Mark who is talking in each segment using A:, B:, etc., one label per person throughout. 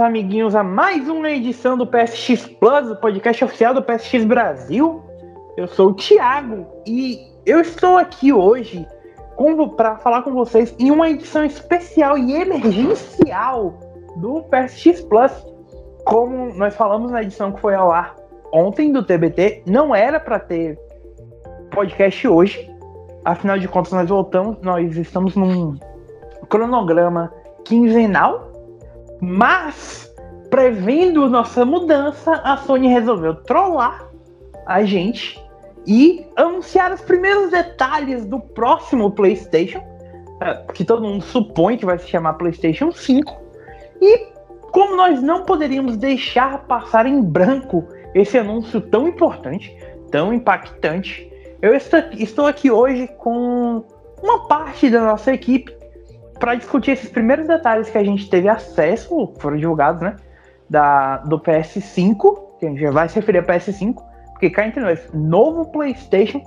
A: amiguinhos, a mais uma edição do PSX Plus, o podcast oficial do PSX Brasil. Eu sou o Thiago e eu estou aqui hoje para falar com vocês em uma edição especial e emergencial do PSX Plus. Como nós falamos na edição que foi ao ar ontem do TBT, não era para ter podcast hoje. Afinal de contas, nós voltamos, nós estamos num cronograma quinzenal, mas prevendo nossa mudança, a Sony resolveu trollar a gente e anunciar os primeiros detalhes do próximo PlayStation, é, que todo mundo supõe que vai se chamar PlayStation 5. E como nós não poderíamos deixar passar em branco esse anúncio tão importante, tão impactante, eu estou aqui hoje com uma parte da nossa equipe para discutir esses primeiros detalhes que a gente teve acesso, foram divulgados, né? Da, do PS5, que a gente já vai se referir a PS5, porque cá entre nós, novo PlayStation,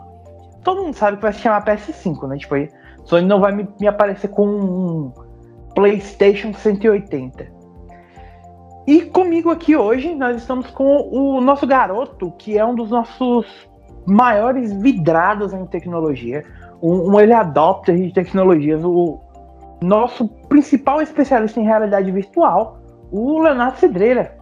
A: todo mundo sabe que vai se chamar PS5, né? Tipo, aí, Sony não vai me, me aparecer com um PlayStation 180. E comigo aqui hoje, nós estamos com o nosso garoto, que é um dos nossos maiores vidrados em tecnologia, um, um ele adopter de tecnologias, o nosso principal especialista em realidade virtual, o Leonardo Cidreira.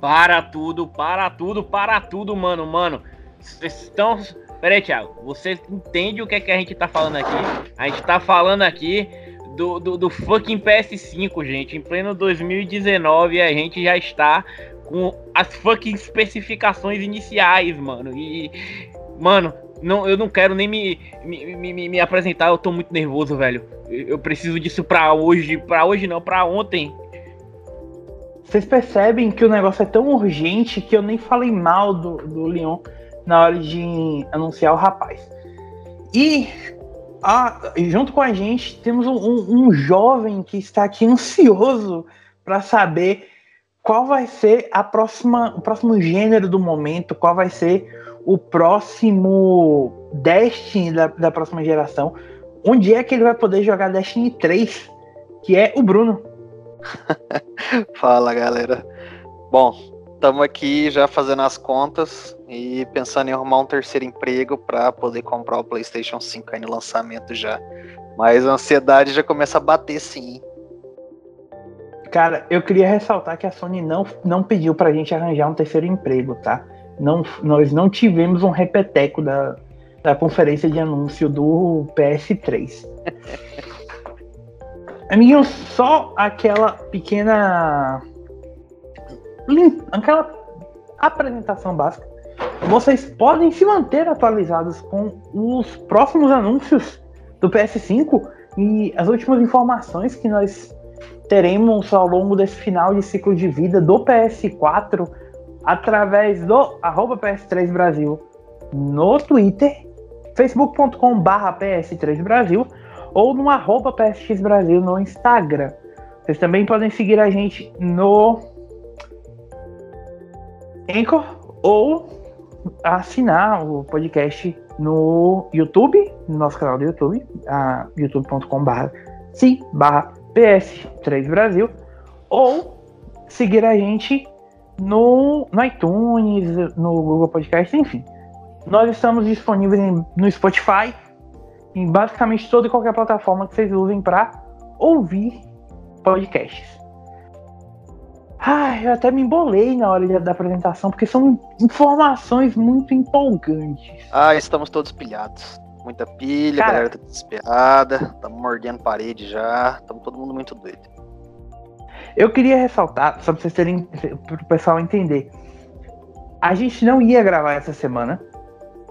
B: Para tudo, para tudo, para tudo, mano, mano. Vocês estão. Pera aí, Thiago. Você entende o que é que a gente tá falando aqui? A gente tá falando aqui do, do, do fucking PS5, gente. Em pleno 2019 a gente já está com as fucking especificações iniciais, mano. E, mano, não, eu não quero nem me, me, me, me apresentar, eu tô muito nervoso, velho. Eu preciso disso pra hoje, pra hoje não, pra ontem.
A: Vocês percebem que o negócio é tão urgente que eu nem falei mal do, do Leon na hora de anunciar o rapaz. E a, junto com a gente temos um, um, um jovem que está aqui ansioso para saber qual vai ser a próxima, o próximo gênero do momento, qual vai ser o próximo Destiny da, da próxima geração. Onde é que ele vai poder jogar Destiny 3? Que é o Bruno.
C: Fala galera. Bom, estamos aqui já fazendo as contas e pensando em arrumar um terceiro emprego para poder comprar o PlayStation 5 aí no lançamento já. Mas a ansiedade já começa a bater sim.
A: Cara, eu queria ressaltar que a Sony não, não pediu pra gente arranjar um terceiro emprego, tá? Não, nós não tivemos um repeteco da, da conferência de anúncio do PS3. Amiguinho, só aquela pequena. aquela apresentação básica. Vocês podem se manter atualizados com os próximos anúncios do PS5 e as últimas informações que nós teremos ao longo desse final de ciclo de vida do PS4 através do arroba PS3 Brasil no Twitter, facebook.com barra PS3 Brasil ou no arroba PSX Brasil no Instagram. Vocês também podem seguir a gente no Anchor ou assinar o podcast no YouTube, no nosso canal do YouTube, youtube.com barra barra PS3 Brasil, ou seguir a gente no, no iTunes, no Google Podcast, enfim. Nós estamos disponíveis em, no Spotify, em basicamente toda e qualquer plataforma que vocês usem para ouvir podcasts. Ah, eu até me embolei na hora da apresentação, porque são informações muito empolgantes.
C: Ah, estamos todos pilhados. Muita pilha, Cara, a galera tá desesperada, estamos mordendo parede já, estamos todo mundo muito doido.
A: Eu queria ressaltar, só para vocês terem, para o pessoal entender. A gente não ia gravar essa semana.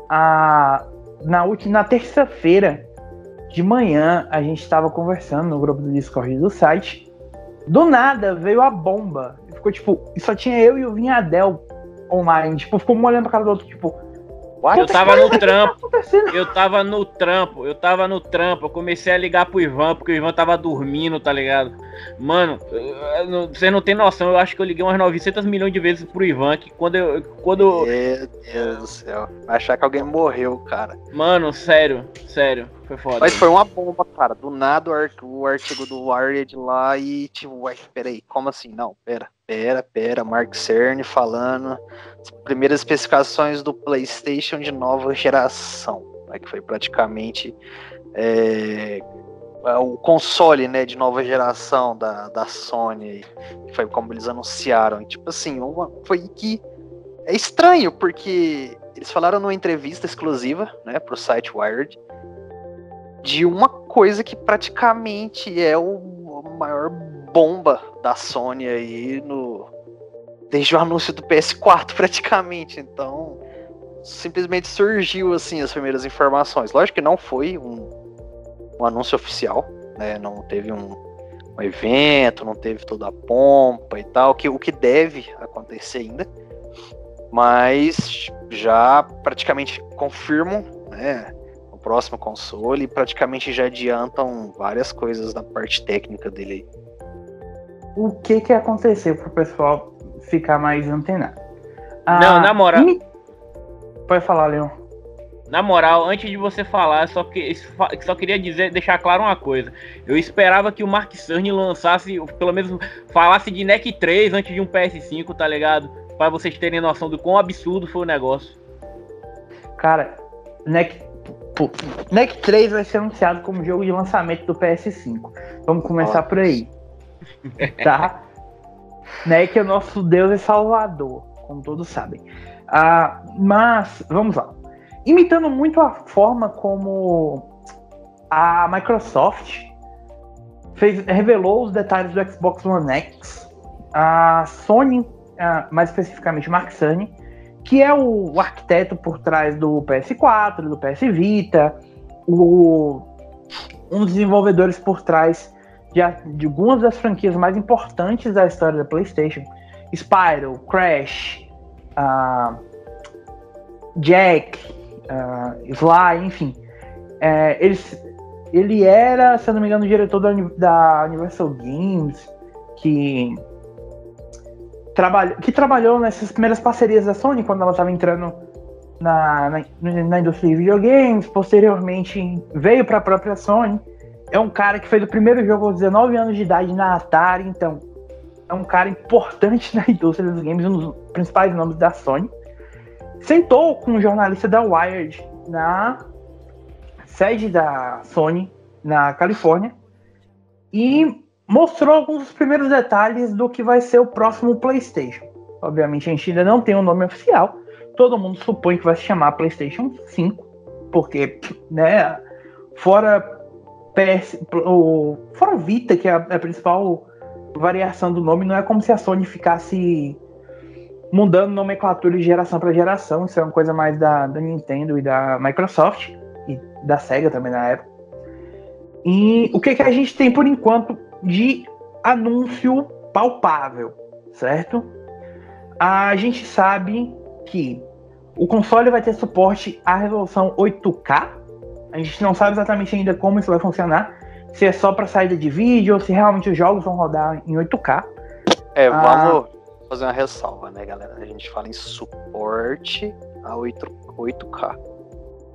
A: A, na última, na terça-feira de manhã, a gente estava conversando no grupo do Discord do site. Do nada veio a bomba. Ficou tipo, só tinha eu e o Vinhadel online. Tipo, ficou um olhando pra cara do outro, tipo,
B: eu tava no trampo. Tá eu tava no trampo. Eu tava no trampo. Eu comecei a ligar pro Ivan, porque o Ivan tava dormindo, tá ligado? Mano, você não tem noção. Eu acho que eu liguei umas 900 milhões de vezes pro Ivan. Que quando eu. Quando...
C: Meu Deus do céu. Achar que alguém morreu, cara.
B: Mano, sério, sério.
C: Foi foda. Mas foi uma bomba, cara. Do nada o, artigo do Wired lá e tipo, ué, peraí, como assim? Não, pera, pera, pera. Mark Cerny falando. As primeiras especificações do PlayStation de nova geração. Né, que foi praticamente é, é, o console né, de nova geração da, da Sony. Que foi como eles anunciaram. E, tipo assim, uma, foi que. É estranho, porque eles falaram numa entrevista exclusiva, né, pro site Wired, de uma coisa que praticamente é o maior bomba da Sony aí no desde o anúncio do PS4 praticamente. Então, simplesmente surgiu assim as primeiras informações. Lógico que não foi um, um anúncio oficial, né? Não teve um, um, evento, não teve toda a pompa e tal, que o que deve acontecer ainda. Mas já praticamente confirmam, né? Próximo console e praticamente já adiantam várias coisas na parte técnica dele.
A: O que que aconteceu pro pessoal ficar mais antenado?
B: Ah, Não, na moral.
A: Pode falar, Leon.
B: Na moral, antes de você falar, só, que, só queria dizer, deixar claro uma coisa. Eu esperava que o Mark Cerny lançasse, pelo menos falasse de NEC 3 antes de um PS5, tá ligado? Para vocês terem noção do quão absurdo foi o negócio.
A: Cara, NEC Pô, NEC 3 vai ser anunciado como jogo de lançamento do PS5. Vamos começar por aí. Tá? NEC é o nosso Deus e Salvador, como todos sabem. Ah, mas, vamos lá. Imitando muito a forma como a Microsoft fez, revelou os detalhes do Xbox One X, a Sony, ah, mais especificamente Mark Cerny, que é o, o arquiteto por trás do PS4, do PS Vita, o, um dos desenvolvedores por trás de, de, algumas das franquias mais importantes da história da PlayStation: Spyro, Crash, uh, Jack, uh, Sly, enfim. É, ele era, se eu não me engano, o diretor da, da Universal Games, que que trabalhou nessas primeiras parcerias da Sony quando ela estava entrando na, na, na, indústria de videogames, posteriormente veio para a própria Sony. É um cara que fez o primeiro jogo aos 19 anos de idade na Atari, então é um cara importante na indústria dos games, um dos principais nomes da Sony. Sentou com um jornalista da Wired na sede da Sony na Califórnia e mostrou alguns dos primeiros detalhes do que vai ser o próximo PlayStation. Obviamente a gente ainda não tem um nome oficial. Todo mundo supõe que vai se chamar PlayStation 5, porque, né, fora PS, o, fora o Vita, que é a, a principal variação do nome, não é como se a Sony ficasse mudando nomenclatura de geração para geração. Isso é uma coisa mais da, da Nintendo e da Microsoft e da Sega também na época. E o que, que a gente tem por enquanto de anúncio palpável, certo? A gente sabe que o console vai ter suporte à resolução 8K. A gente não sabe exatamente ainda como isso vai funcionar, se é só para saída de vídeo ou se realmente os jogos vão rodar em 8K.
C: É, vamos ah, fazer uma ressalva, né, galera? A gente fala em suporte a 8, 8K.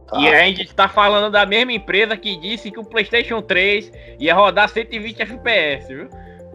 B: Tá. E a gente tá falando da mesma empresa que disse que o PlayStation 3 ia rodar 120 FPS, viu?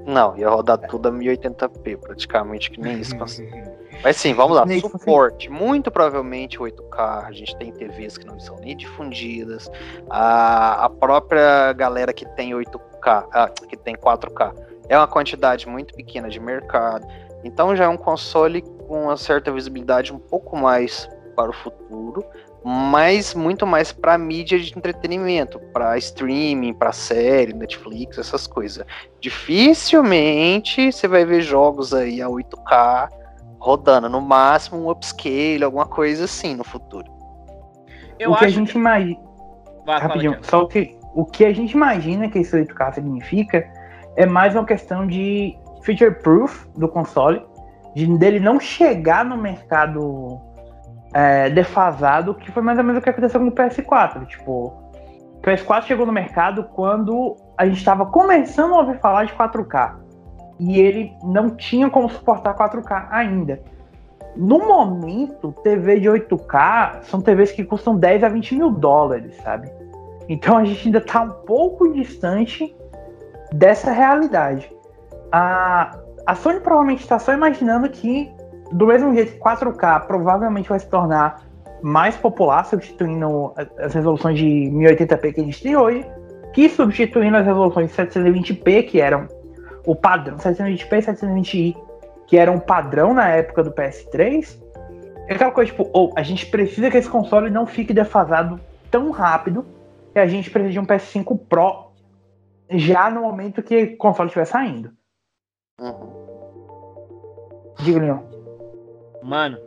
C: Não, ia rodar tudo a 1080p, praticamente, que nem isso. Mas sim, vamos lá. Suporte. Muito provavelmente 8K. A gente tem TVs que não são nem difundidas. A, a própria galera que tem 8K, ah, que tem 4K, é uma quantidade muito pequena de mercado. Então já é um console com uma certa visibilidade um pouco mais para o futuro mas muito mais para mídia de entretenimento, para streaming, para série, Netflix, essas coisas. Dificilmente você vai ver jogos aí a 8K rodando, no máximo um upscale, alguma coisa assim no futuro.
A: Eu o que a gente que... imagina. Rapidinho, só que o que a gente imagina que esse 8K significa é mais uma questão de feature proof do console, de dele não chegar no mercado é, defasado, que foi mais ou menos o que aconteceu com o PS4. Tipo, o PS4 chegou no mercado quando a gente estava começando a ouvir falar de 4K. E ele não tinha como suportar 4K ainda. No momento, TV de 8K são TVs que custam 10 a 20 mil dólares, sabe? Então a gente ainda está um pouco distante dessa realidade. A, a Sony provavelmente está só imaginando que, do mesmo jeito que 4K provavelmente vai se tornar mais popular, substituindo as resoluções de 1080p que a gente tem hoje, que substituindo as resoluções de 720p, que eram o padrão, 720p e 720i, que eram o padrão na época do PS3. É aquela coisa, tipo, ou oh, a gente precisa que esse console não fique defasado tão rápido que a gente precisa de um PS5 Pro já no momento que o console estiver saindo. Uhum. Diga, Leon.
B: Mano,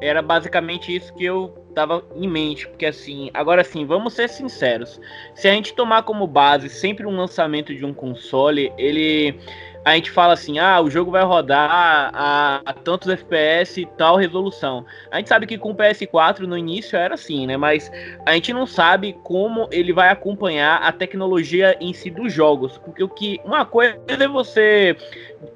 B: era basicamente isso que eu tava em mente, porque assim, agora sim, vamos ser sinceros. Se a gente tomar como base sempre um lançamento de um console, ele a gente fala assim, ah, o jogo vai rodar a, a, tantos FPS e tal resolução. A gente sabe que com o PS4 no início era assim, né? Mas a gente não sabe como ele vai acompanhar a tecnologia em si dos jogos. Porque o que. Uma coisa é você.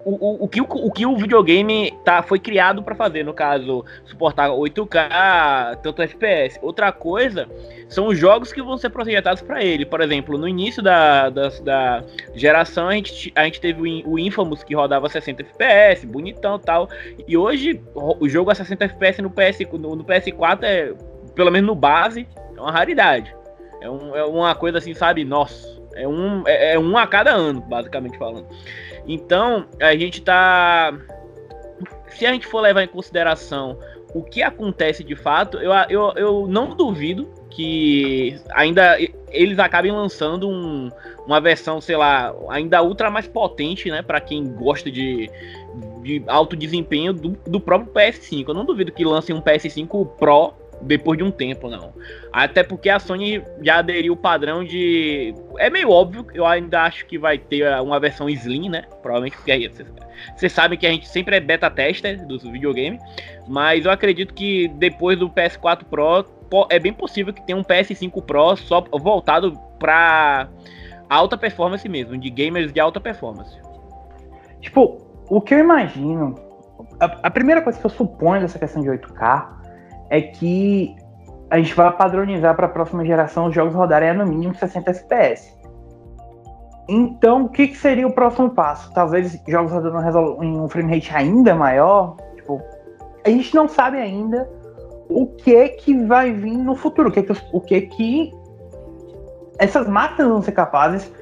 B: O, o, que, o, o que o videogame tá, foi criado para fazer, no caso, suportar 8K, tanto FPS. Outra coisa são os jogos que vão ser projetados para ele. Por exemplo, no início da, da, da, geração, a gente, a gente teve o Infamous que rodava 60 FPS, bonitão tal. E hoje o jogo a 60 FPS no, PS, no, no PS4 é, pelo menos no base, é uma raridade. É, um, é uma coisa assim, sabe? Nossa, é um, é, é um a cada ano, basicamente falando. Então, a gente tá. Se a gente for levar em consideração o que acontece de fato, eu, eu, eu não duvido que ainda eles acabem lançando um, uma versão, sei lá, ainda ultra mais potente, né, para quem gosta de, de alto desempenho do, do próprio PS5. Eu não duvido que lancem um PS5 Pro depois de um tempo, não. Até porque a Sony já aderiu o padrão de. É meio óbvio, eu ainda acho que vai ter uma versão Slim, né? Provavelmente porque vocês sabem que a gente sempre é beta tester dos videogames. Mas eu acredito que depois do PS4 Pro é bem possível que tenha um PS5 Pro só voltado para alta performance mesmo, de gamers de alta performance.
A: Tipo, o que eu imagino, a, a primeira coisa que eu suponho dessa questão de 8K é que a gente vai padronizar para a próxima geração os jogos rodarem a no mínimo 60 FPS. Então, o que, que, seria o próximo passo? Talvez jogos rodando em um frame rate ainda maior? Tipo, a gente não sabe ainda o que que vai vir no futuro, o que que, o que, que essas máquinas vão ser capazes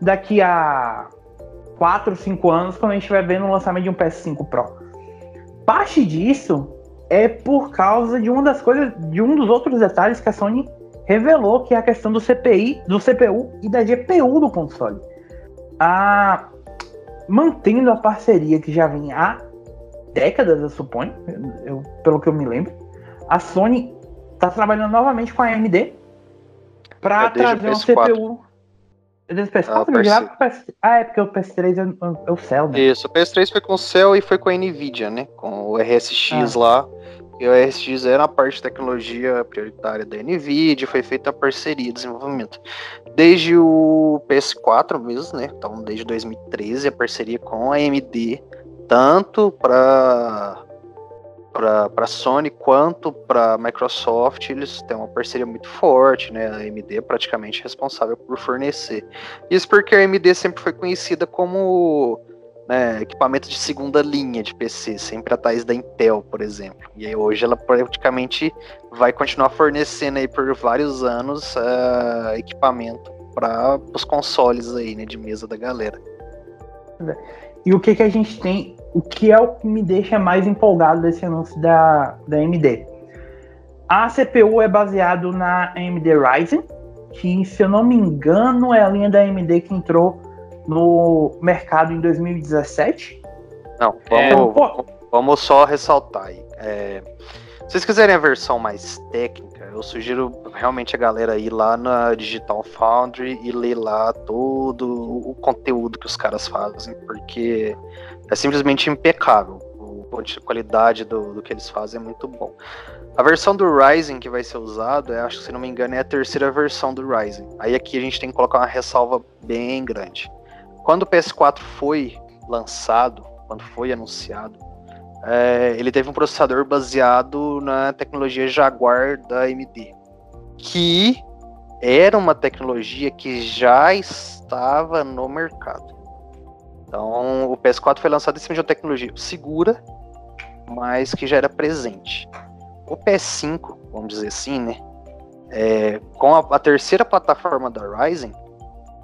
A: daqui a 4, 5 anos, quando a gente vai ver no lançamento de um PS5 Pro. Parte disso é por causa de uma das coisas, de um dos outros detalhes que a Sony revelou, que é a questão do CPI, do CPU e da GPU do console. A, mantendo a parceria que já vem há décadas, eu suponho, eu, pelo que eu me lembro, a Sony está trabalhando novamente com a AMD para é trazer uma CPU. Desde o PS4, ah, PS... PS... ah, é porque o PS3 é, é o Cell, né?
C: Isso, o PS3 foi com o Cell e foi com a Nvidia, né? Com o RSX ah. lá. E o RSX era a parte de tecnologia prioritária da Nvidia, foi feita a parceria de desenvolvimento. Desde o PS4 mesmo, né? Então, desde 2013, a parceria com a AMD, tanto para para Sony quanto para Microsoft, eles têm uma parceria muito forte, né? A AMD é praticamente responsável por fornecer. Isso porque a AMD sempre foi conhecida como né, equipamento de segunda linha de PC, sempre atrás da Intel, por exemplo. E hoje ela praticamente vai continuar fornecendo aí por vários anos uh, equipamento para os consoles aí, né, de mesa da galera.
A: E o que, que a gente tem, o que é o que me deixa mais empolgado desse anúncio da, da AMD? A CPU é baseado na AMD Ryzen, que se eu não me engano é a linha da AMD que entrou no mercado em 2017.
C: Não, vamos, é, vamos só ressaltar aí. É, se vocês quiserem a versão mais técnica, eu sugiro realmente a galera ir lá na Digital Foundry e ler lá todo o conteúdo que os caras fazem, porque é simplesmente impecável. A qualidade do, do que eles fazem é muito bom. A versão do Ryzen que vai ser usado, acho que se não me engano, é a terceira versão do Ryzen. Aí aqui a gente tem que colocar uma ressalva bem grande. Quando o PS4 foi lançado, quando foi anunciado, é, ele teve um processador baseado na tecnologia Jaguar da AMD, que era uma tecnologia que já estava no mercado. Então, o PS4 foi lançado em cima de uma tecnologia segura, mas que já era presente. O PS5, vamos dizer assim, né? É, com a, a, terceira plataforma da Ryzen,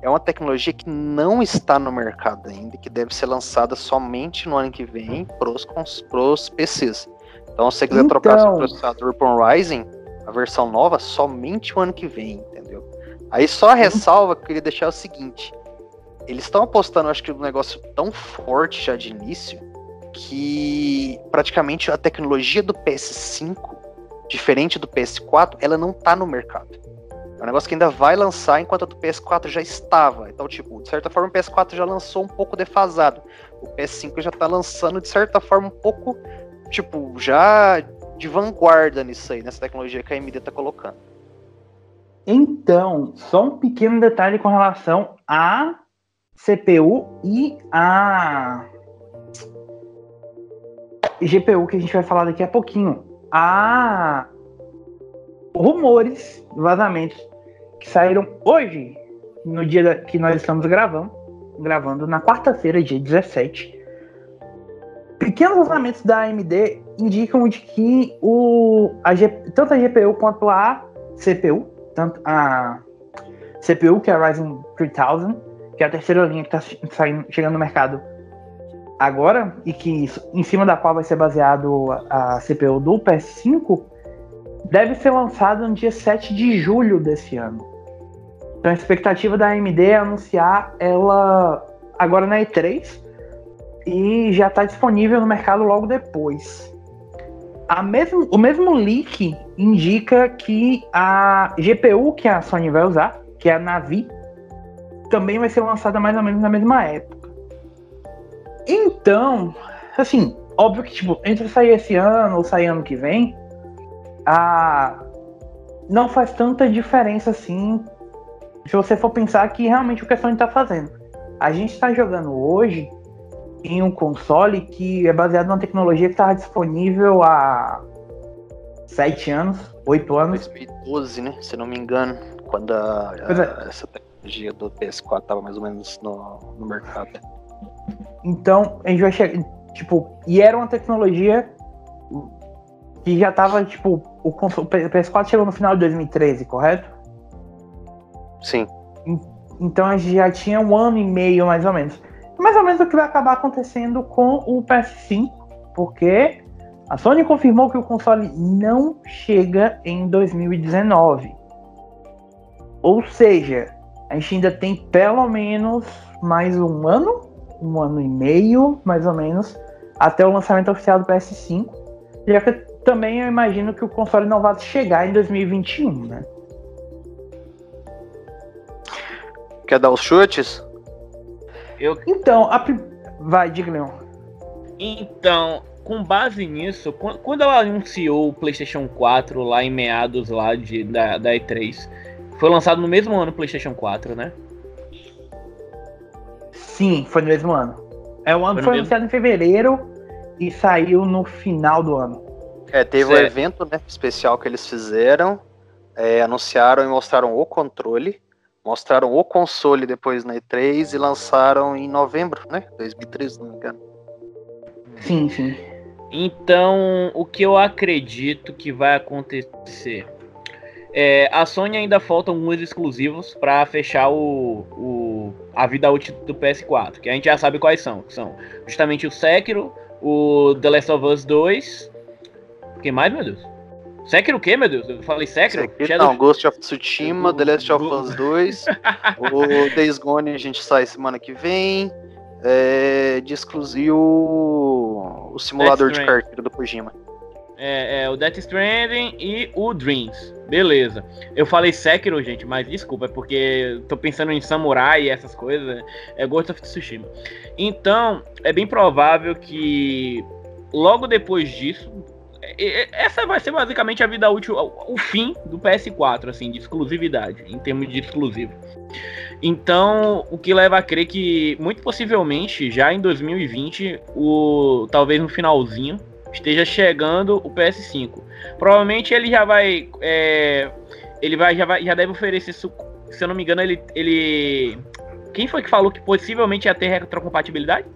C: é uma tecnologia que não está no mercado ainda, que deve ser lançada somente no ano que vem para os PCs. Então, se você quiser então... trocar seu processador por um Ryzen, a versão nova, somente o ano que vem, entendeu? Aí só a ressalva que eu queria deixar é o seguinte: eles estão apostando, acho que, um negócio tão forte já de início, que praticamente a tecnologia do PS5, diferente do PS4, ela não tá no mercado. É um negócio que ainda vai lançar enquanto a do PS4 já estava. Então, tipo, de certa forma o PS4 já lançou um pouco defasado. O PS5 já tá lançando, de certa forma, um pouco, tipo, já de vanguarda nisso aí, nessa tecnologia que a AMD tá colocando.
A: Então, só um pequeno detalhe com relação a CPU e a GPU que a gente vai falar daqui a pouquinho. Há rumores, vazamentos que saíram hoje, no dia que nós estamos gravando, gravando na quarta-feira, dia 17. Pequenos vazamentos da AMD indicam de que o, a tanto a GPU quanto a CPU, tanto a CPU, que é a Ryzen 3000, que é a terceira linha que está chegando no mercado agora, e que em cima da qual vai ser baseado a, a CPU do PS5, deve ser lançada no dia 7 de julho desse ano. Então a expectativa da AMD é anunciar ela agora na E3 e já está disponível no mercado logo depois. A mesmo, o mesmo leak indica que a GPU que a Sony vai usar, que é a Navi, também vai ser lançada mais ou menos na mesma época. Então, assim, óbvio que tipo, entre sair esse ano ou sair ano que vem, a não faz tanta diferença assim se você for pensar que realmente o que a Sony está fazendo. A gente está jogando hoje em um console que é baseado numa tecnologia que estava disponível há sete anos, oito anos.
C: 2012, né? Se não me engano, quando a, a, é. essa tecnologia do PS4 estava mais ou menos no, no mercado.
A: Então, a gente vai chegar. Tipo, e era uma tecnologia que já estava, tipo, o, o PS4 chegou no final de 2013, correto?
C: Sim.
A: Então a gente já tinha um ano e meio, mais ou menos mais ou menos o que vai acabar acontecendo com o PS5, porque a Sony confirmou que o console não chega em 2019. Ou seja, a gente ainda tem pelo menos mais um ano, um ano e meio, mais ou menos, até o lançamento oficial do PS5. Já que também eu imagino que o console não vai chegar em 2021, né?
C: Quer dar os chutes?
A: Eu... Então, a... vai, diga, Leon.
B: Então, com base nisso, quando ela anunciou o PlayStation 4 lá em meados lá de, da, da E3, foi lançado no mesmo ano o PlayStation 4, né?
A: Sim, foi no mesmo ano. É, o ano foi, foi anunciado em fevereiro e saiu no final do ano.
C: É, teve certo. um evento né, especial que eles fizeram, é, anunciaram e mostraram o controle. Mostraram o console depois na E3 e lançaram em novembro, né? 2013, se não me engano.
A: Sim, sim.
B: Então, o que eu acredito que vai acontecer? É, a Sony ainda falta alguns exclusivos para fechar o, o, a vida útil do PS4, que a gente já sabe quais são. São justamente o Sekiro, o The Last of Us 2. O que mais, meu Deus? Sekiro o quê, meu Deus? Eu falei Sekiro?
C: Sekiro Shadow... Não, Ghost of Tsushima, The Last of Us 2, o Days Gone a gente sai semana que vem, é, de exclusivo o simulador de carteira do Kojima.
B: É, é, o Death Stranding e o Dreams. Beleza. Eu falei Sekiro, gente, mas desculpa, é porque tô pensando em samurai e essas coisas. É Ghost of Tsushima. Então, é bem provável que logo depois disso, essa vai ser basicamente a vida útil, o fim do PS4, assim, de exclusividade, em termos de exclusivo. Então, o que leva a crer que, muito possivelmente, já em 2020, o talvez no finalzinho, esteja chegando o PS5. Provavelmente ele já vai. É, ele vai já, vai, já deve oferecer, se eu não me engano, ele, ele. Quem foi que falou que possivelmente ia ter retrocompatibilidade?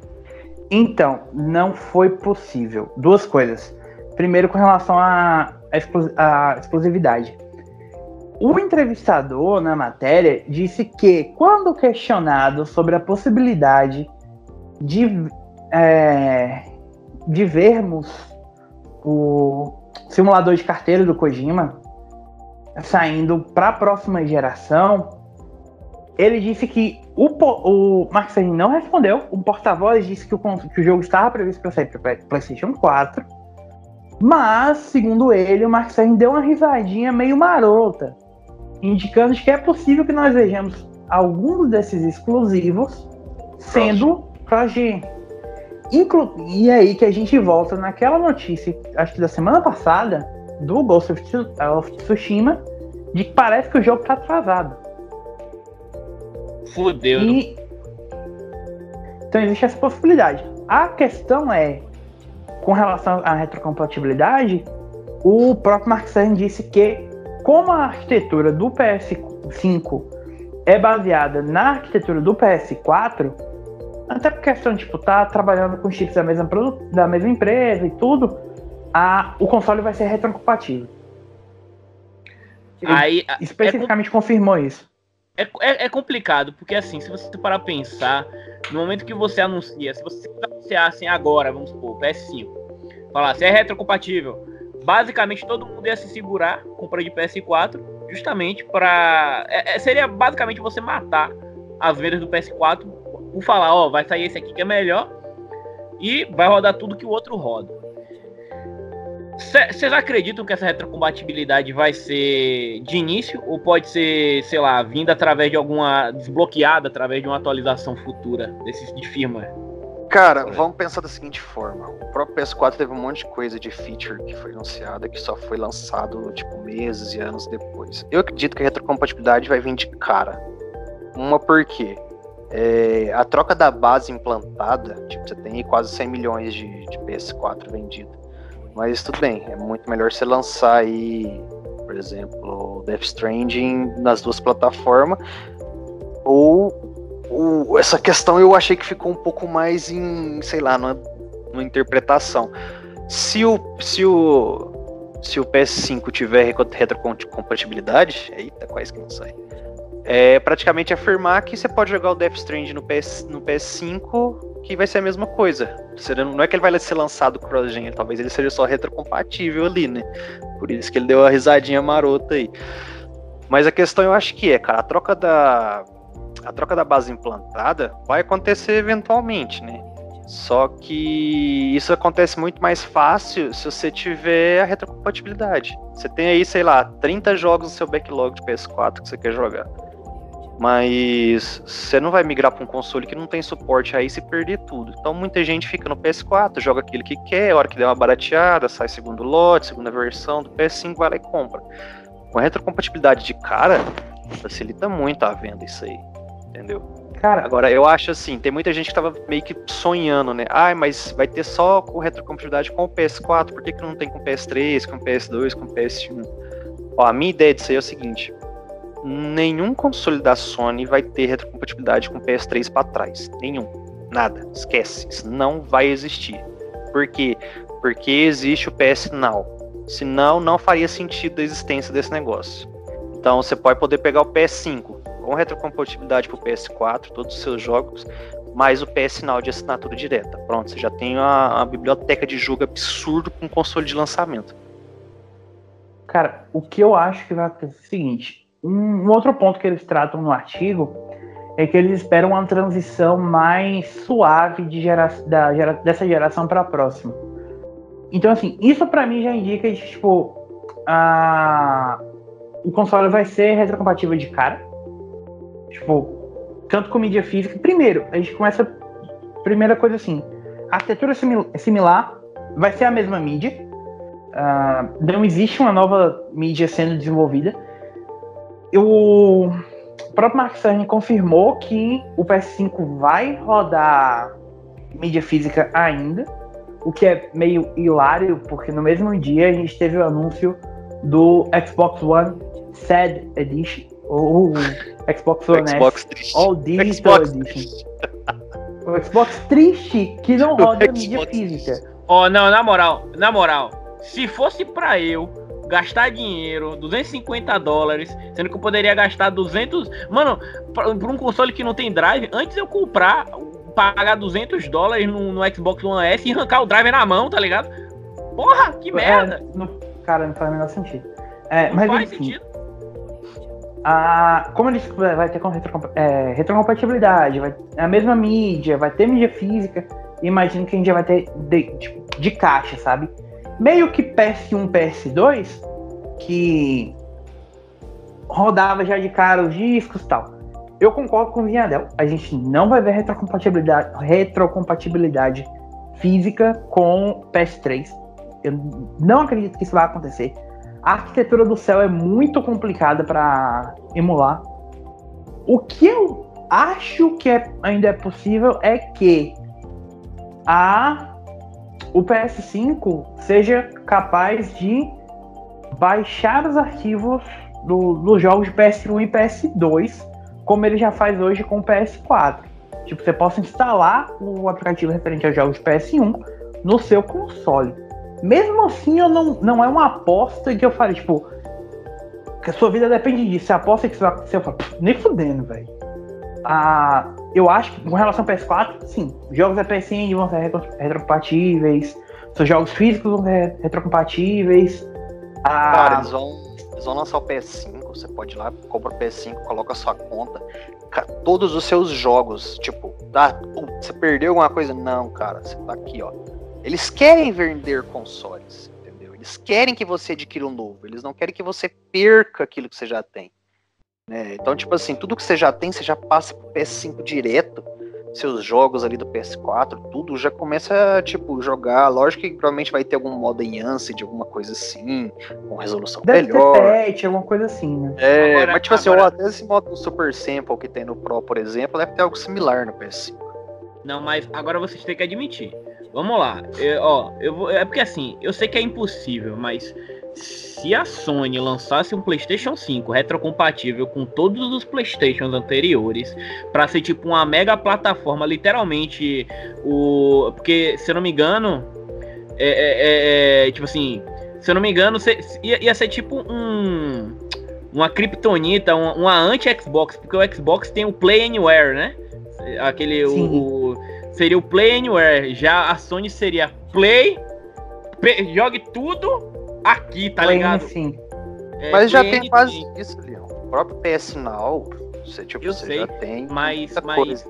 A: Então, não foi possível. Duas coisas. Primeiro, com relação à exclusividade. O entrevistador na matéria disse que, quando questionado sobre a possibilidade de, é, de vermos o simulador de carteira do Kojima saindo para a próxima geração, ele disse que o, o Mark não respondeu. O porta-voz disse que o, que o jogo estava previsto para sair para PlayStation 4. Mas, segundo ele, o Mark Cerny deu uma risadinha meio marota, indicando que é possível que nós vejamos alguns desses exclusivos sendo cross-gen. E aí que a gente volta naquela notícia, acho que da semana passada, do Ghost of Tsushima, de que parece que o jogo tá atrasado.
B: Fudeu.
A: E... Então existe essa possibilidade. A questão é, com relação à retrocompatibilidade, o próprio Mark Cerny disse que, como a arquitetura do PS5 é baseada na arquitetura do PS4, até por questão de tipo, tá trabalhando com chips da mesma, da mesma empresa e tudo, a, o console vai ser retrocompatível.
B: Aí,
A: é especificamente é, confirmou isso.
B: É, é, é, complicado, porque assim, se você parar a pensar, no momento que você anuncia, se você anunciar assim agora, vamos supor, PS5, falar se é retrocompatível, basicamente todo mundo ia se segurar compra de PS4, justamente para é, é, seria basicamente você matar as vendas do PS4 por falar, ó, vai sair esse aqui que é melhor e vai rodar tudo que o outro roda. Vocês acreditam que essa retrocompatibilidade vai ser de início ou pode ser, sei lá, vinda através de alguma. desbloqueada através de uma atualização futura desses de firmware?
C: Cara, vamos pensar da seguinte forma: o próprio PS4 teve um monte de coisa de feature que foi anunciada que só foi lançado tipo meses e anos depois. Eu acredito que a retrocompatibilidade vai vir de cara. Uma porque é, a troca da base implantada, tipo, você tem quase 100 milhões de, de PS4 vendidos. Mas tudo bem, é muito melhor você lançar aí, por exemplo, Death Stranding nas duas plataformas. Ou, ou, essa questão eu achei que ficou um pouco mais em, sei lá, numa, numa interpretação. Se o, se o se o PS5 tiver retrocompatibilidade, eita, quase que não sai é praticamente afirmar que você pode jogar o Death Stranding no, PS, no PS5 que vai ser a mesma coisa. Não é que ele vai ser lançado cross-gen, talvez ele seja só retrocompatível ali, né? Por isso que ele deu a risadinha marota aí. Mas a questão eu acho que é, cara, a troca da a troca da base implantada vai acontecer eventualmente, né? Só que isso acontece muito mais fácil se você tiver a retrocompatibilidade. Você tem aí, sei lá, 30 jogos no seu backlog de PS4 que você quer jogar. Mas você não vai migrar para um console que não tem suporte aí se perder tudo. Então muita gente fica no PS4, joga aquilo que quer, a hora que der uma barateada, sai segundo lote, segunda versão do PS5, vai lá e compra. Com a retrocompatibilidade de cara, facilita muito a venda isso aí. Entendeu? Cara, agora eu acho assim, tem muita gente que tava meio que sonhando, né? Ai, mas vai ter só com retrocompatibilidade com o PS4, por que, que não tem com o PS3, com o PS2, com o PS1? Ó, a minha ideia disso aí é o seguinte: nenhum console da Sony vai ter retrocompatibilidade com o PS3 para trás. Nenhum. Nada. Esquece. Isso não vai existir. Por quê? Porque existe o PS Now. Senão, não faria sentido a existência desse negócio. Então, você pode poder pegar o PS5 com retrocompatibilidade para o PS4, todos os seus jogos, mais o PS Now de assinatura direta. Pronto, você já tem uma, uma biblioteca de jogo absurdo com console de lançamento.
A: Cara, o que eu acho que vai acontecer é o seguinte: um, outro ponto que eles tratam no artigo é que eles esperam uma transição mais suave de gera, da, gera, dessa geração para a próxima. Então, assim, isso para mim já indica que, tipo, a, o console vai ser retrocompatível de cara. Tipo, tanto com mídia física. Primeiro, a gente começa. Primeira coisa assim: a arquitetura é similar, vai ser a mesma mídia. Uh, não existe uma nova mídia sendo desenvolvida o próprio Mark Cerny confirmou que o PS5 vai rodar mídia física ainda, o que é meio hilário, porque no mesmo dia a gente teve o anúncio do Xbox One Sad Edition, ou Xbox One
C: Xbox
A: S
C: triste.
A: All Digital
C: Xbox
A: Edition.
C: triste.
A: O Xbox triste que não roda mídia física.
B: Ó, não, na moral, na moral, se fosse pra eu gastar dinheiro, 250 dólares, sendo que eu poderia gastar 200. Mano, pra, pra um console que não tem drive, antes eu comprar, pagar 200 dólares no, no Xbox One S e arrancar o drive na mão, tá ligado? Porra, que merda!
A: É, não- cara, não faz o menor sentido. É,
B: não
A: mas
B: faz
A: enfim,
B: sentido.
A: a, como eles vai ter com retrocompa- é, retrocompatibilidade, vai é a mesma mídia, vai ter mídia física, imagino que a gente já vai ter de, tipo, de caixa, sabe? Meio que PS1, PS2, que rodava já de cara os discos e tal. Eu concordo com o Vinhadel, a gente não vai ver retrocompatibilidade, retrocompatibilidade física com PS3. Eu não acredito que isso vai acontecer. A arquitetura do céu é muito complicada para emular. O que eu acho que é- ainda é possível é que a, o PS5 seja capaz de baixar os arquivos do- dos jogos de PS1 e PS2, como ele já faz hoje com o PS4. Tipo, você possa instalar o aplicativo referente aos jogos de PS1 no seu console. Mesmo assim, eu não, não é uma aposta que eu falei, tipo, que a sua vida depende disso. Você aposta que isso vai falo, "Pff, nem fudendo, velho. Ah, eu acho que com relação ao PS4, sim, os jogos da PSN vão ser retro- retrocompatíveis, seus jogos físicos vão ser retrocompatíveis. Ah,
C: Cara, eles vão, eles vão lançar o PS5. Você pode ir lá, compra o PS5, coloca a sua conta. Todos os seus jogos, tipo, ah, você perdeu alguma coisa? Não, cara, você tá aqui, ó. Eles querem vender consoles, entendeu? Eles querem que você adquira um novo. Eles não querem que você perca aquilo que você já tem. Né? Então, tipo assim, tudo que você já tem, você já passa pro PS5 direto. Seus jogos ali do PS4, tudo já começa a, tipo, jogar. Lógico que provavelmente vai ter algum modo de alguma coisa assim, com resolução
A: deve
C: melhor.
A: ter patch, alguma coisa assim, né?
C: É,
B: Agora-
C: mas tipo assim,
B: agora-
C: ó, até esse modo Super Sample que tem no Pro, por exemplo, deve ter algo similar no PS5.
B: Não, mas agora vocês têm que admitir. Vamos lá. Eu, ó, eu vou, é porque assim, eu sei que é impossível, mas se a Sony lançasse um PlayStation 5 retrocompatível com todos os PlayStations anteriores, pra ser tipo uma mega plataforma, literalmente o, porque se eu não me engano, é, é- é- é, tipo assim, se eu não me engano, se- ia, ia ser tipo um uma kryptonita, uma, uma anti-Xbox, porque o Xbox tem o Play Anywhere, né? Aquele o, o- seria o Play Anywhere, já a Sony seria Play, jogue tudo aqui, tá ligado?
A: Assim.
B: É,
C: Mas já tem quase isso, Leon. O próprio PS Now, você, tipo,
B: Eu
C: você
B: sei,
C: já tem
B: mas- mas-
C: coisa.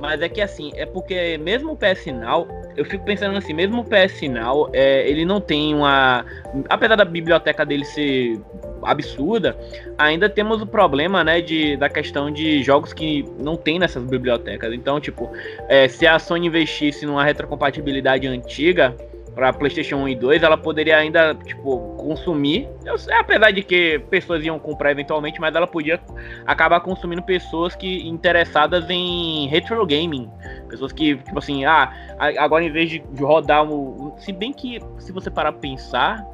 B: Mas é que assim, é porque mesmo o PS Now, eu fico pensando assim, mesmo o PS Now, é, ele não tem uma. Apesar da biblioteca dele ser absurda, ainda temos o problema, né, de, da questão de jogos que não tem nessas bibliotecas. Então, tipo, é, se a Sony investisse numa retrocompatibilidade antiga para PlayStation 1 e 2, ela poderia ainda, tipo, consumir. Eu apesar de que pessoas iam comprar eventualmente, mas ela podia acabar consumindo pessoas que interessadas em retro gaming. Pessoas que, tipo assim, ah, agora em vez de de rodar um. Se bem que, se você parar pra pensar,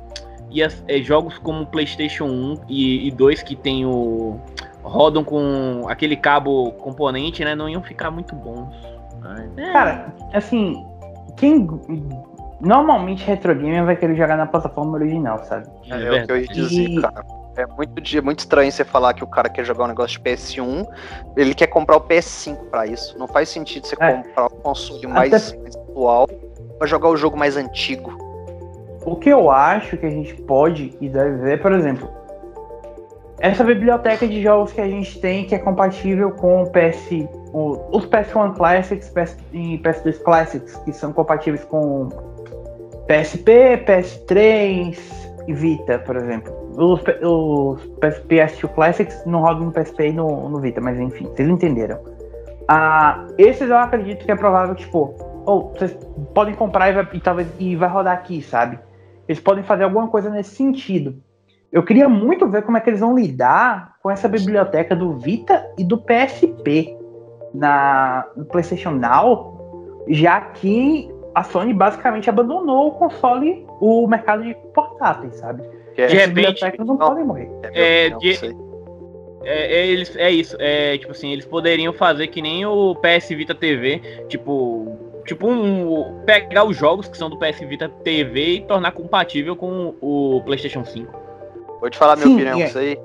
B: e as- é, jogos como PlayStation 1 e, e 2 que tem o. rodam com aquele cabo componente, né? Não iam ficar muito bons. Mas, é.
A: Cara, assim, quem. Normalmente retro gamer vai querer jogar na plataforma original, sabe?
C: É, o que eu ia dizer,
A: E-
C: cara. É muito, di- muito estranho você falar que o cara quer jogar um negócio de PS1, ele quer comprar o PS5 pra isso. Não faz sentido você
A: É.
C: comprar um console mais, mais atual pra jogar o jogo mais antigo.
A: O que eu acho que a gente pode e deve ver, por exemplo, essa biblioteca de jogos que a gente tem que é compatível com o PS, o- os PS1 Classics PS, e PS2 Classics, que são compatíveis com PSP, PS3 e Vita, por exemplo. Os, os PS- PS2 Classics não rodam no PSP e no, no Vita, mas enfim, vocês entenderam. Ah, esses eu acredito que é provável que, tipo, ou vocês podem comprar e, vai, e talvez e vai rodar aqui, sabe? Eles podem fazer alguma coisa nesse sentido. Eu queria muito ver como é que eles vão lidar com essa biblioteca do Vita e do PSP na no PlayStation Now, já que a Sony basicamente abandonou o console, o mercado de portáteis, sabe?
C: Que é,
B: De repente-
A: bibliotecas não
C: Não.
A: podem morrer.
C: é,
B: é, de-. É, é, eles, é isso, é tipo assim, eles poderiam fazer que nem o PS Vita TV, tipo, tipo um, pegar os jogos que são do PS Vita TV e tornar compatível com o PlayStation 5.
C: Vou te falar minha
A: Sim,
C: opinião
A: é.
C: disso aí.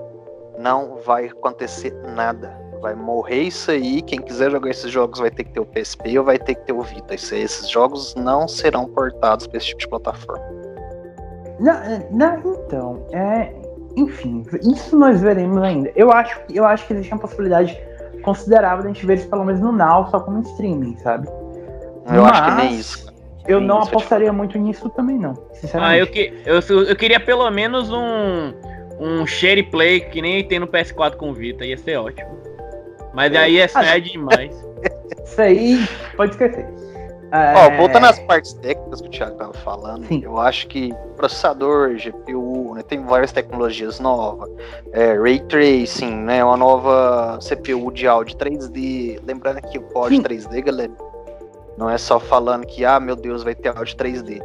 C: Não vai acontecer nada. Vai morrer isso aí. Quem quiser jogar esses jogos vai ter que ter o PSP ou vai ter que ter o Vita. Isso aí, esses jogos não serão portados para esse tipo de plataforma.
A: Não, é, não, então, é, enfim, isso nós veremos ainda. Eu acho, eu acho que existe uma possibilidade considerável de a gente ver isso pelo menos no Now, só como streaming, sabe?
C: Eu acho que nem
A: Mas
C: isso.
A: Eu
C: Nem
A: não
C: isso, te
A: apostaria muito nisso também, não.
B: Ah,
A: Sinceramente.
B: eu, que, eu, eu queria pelo menos um, um share play que nem tem no PS4 com Vita, ia ser ótimo. Mas aí é sad demais.
A: Isso aí pode esquecer.
C: Ó,
A: É,
C: voltando às partes técnicas que o Thiago tava falando,
A: Sim.
C: eu acho que processador, GPU, né, tem várias tecnologias novas, é, Ray Tracing, né, uma nova CPU de áudio 3D, lembrando que o áudio
A: Sim.
C: 3D, galera, não é só falando que, ah, meu Deus, vai ter áudio 3D.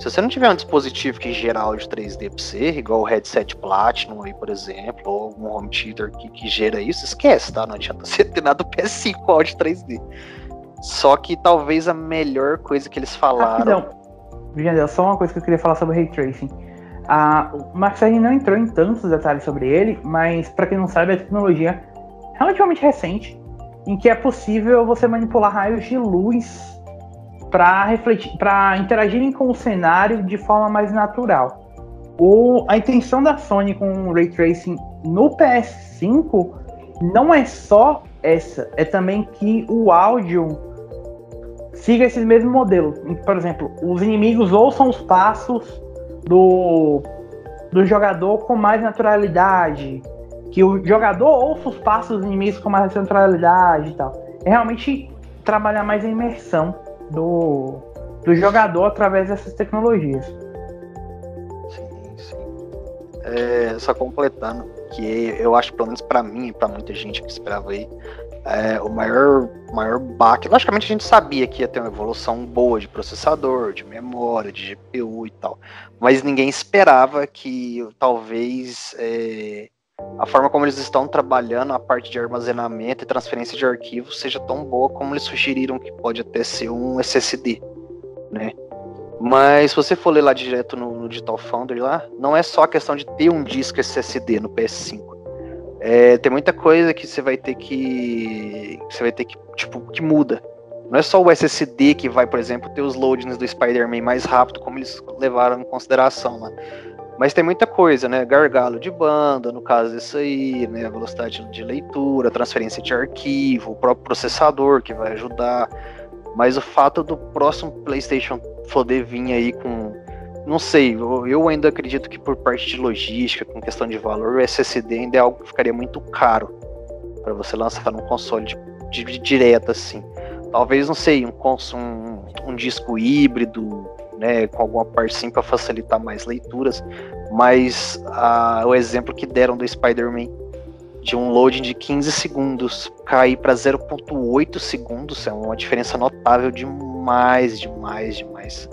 C: Se você não tiver um dispositivo que gera áudio 3D pra você, igual o headset Platinum aí, por exemplo, ou algum home theater que, que gera isso, esquece, tá? Não adianta você ter nada do PS5 com áudio 3D. Só que talvez a melhor coisa que eles falaram.
A: Rapidão. Só uma coisa que eu queria falar sobre Ray Tracing. Ah, o não entrou em tantos detalhes sobre ele, mas para quem não sabe, é tecnologia relativamente recente em que é possível você manipular raios de luz para refletir, para interagirem com o cenário de forma mais natural. O, a intenção da Sony com o Ray Tracing no PS5 não é só essa, é também que o áudio siga esses mesmos modelos. Por exemplo, os inimigos ouçam os passos do, do jogador com mais naturalidade, que o jogador ouça os passos dos inimigos com mais naturalidade e tal. É realmente trabalhar mais a imersão do, do jogador através dessas tecnologias.
C: Sim, sim. É, só completando, que eu acho, pelo menos pra mim e pra muita gente que esperava aí, é, o maior, maior baque. Logicamente a gente sabia que ia ter uma evolução boa de processador, de memória, de GPU e tal. Mas ninguém esperava que talvez é, a forma como eles estão trabalhando a parte de armazenamento e transferência de arquivos seja tão boa como eles sugeriram que pode até ser um SSD, né? Mas se você for ler lá direto no, no Digital Foundry lá, não é só a questão de ter um disco SSD no PS5. É, tem muita coisa que você vai ter que. Você vai ter que. Tipo, que muda. Não é só o SSD que vai, por exemplo, ter os loadings do Spider-Man mais rápido, como eles levaram em consideração lá. Mas tem muita coisa, né? Gargalo de banda, no caso disso aí, né? Velocidade de leitura, transferência de arquivo, o próprio processador que vai ajudar. Mas o fato do próximo PlayStation poder vir aí com. Não sei, eu, ainda acredito que por parte de logística, com questão de valor, o SSD ainda é algo que ficaria muito caro para você lançar num console de, de, de direto assim. Talvez, não sei, um, um, um disco híbrido, né, com alguma sim para facilitar mais leituras, mas o exemplo que deram do Spider-Man de um loading de 15 segundos cair para 0.8 segundos é uma diferença notável demais, demais, demais.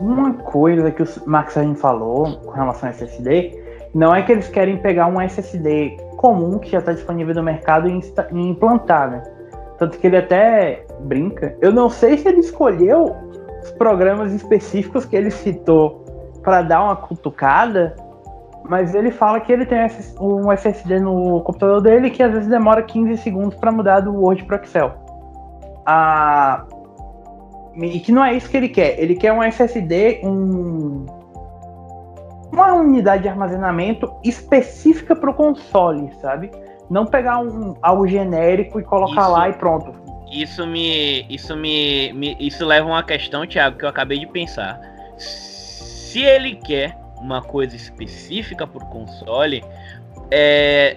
A: Uma coisa que o Max Sahin falou com relação ao SSD, não é que eles querem pegar um SSD comum que já está disponível no mercado e e implantar, né? Tanto que ele até brinca. Eu não sei se ele escolheu os programas específicos que ele citou para dar uma cutucada, mas ele fala que ele tem um SSD no computador dele que às vezes demora 15 segundos para mudar do Word para Excel. Ah, e que não é isso que ele quer. Ele quer um SSD, um, uma unidade de armazenamento específica para o console, sabe? Não pegar um, algo genérico e colocar
B: Isso.
A: lá e pronto.
B: Isso me. Isso me, me- Isso leva a uma questão, Thiago, que eu acabei de pensar. Se ele quer uma coisa específica pro console, é,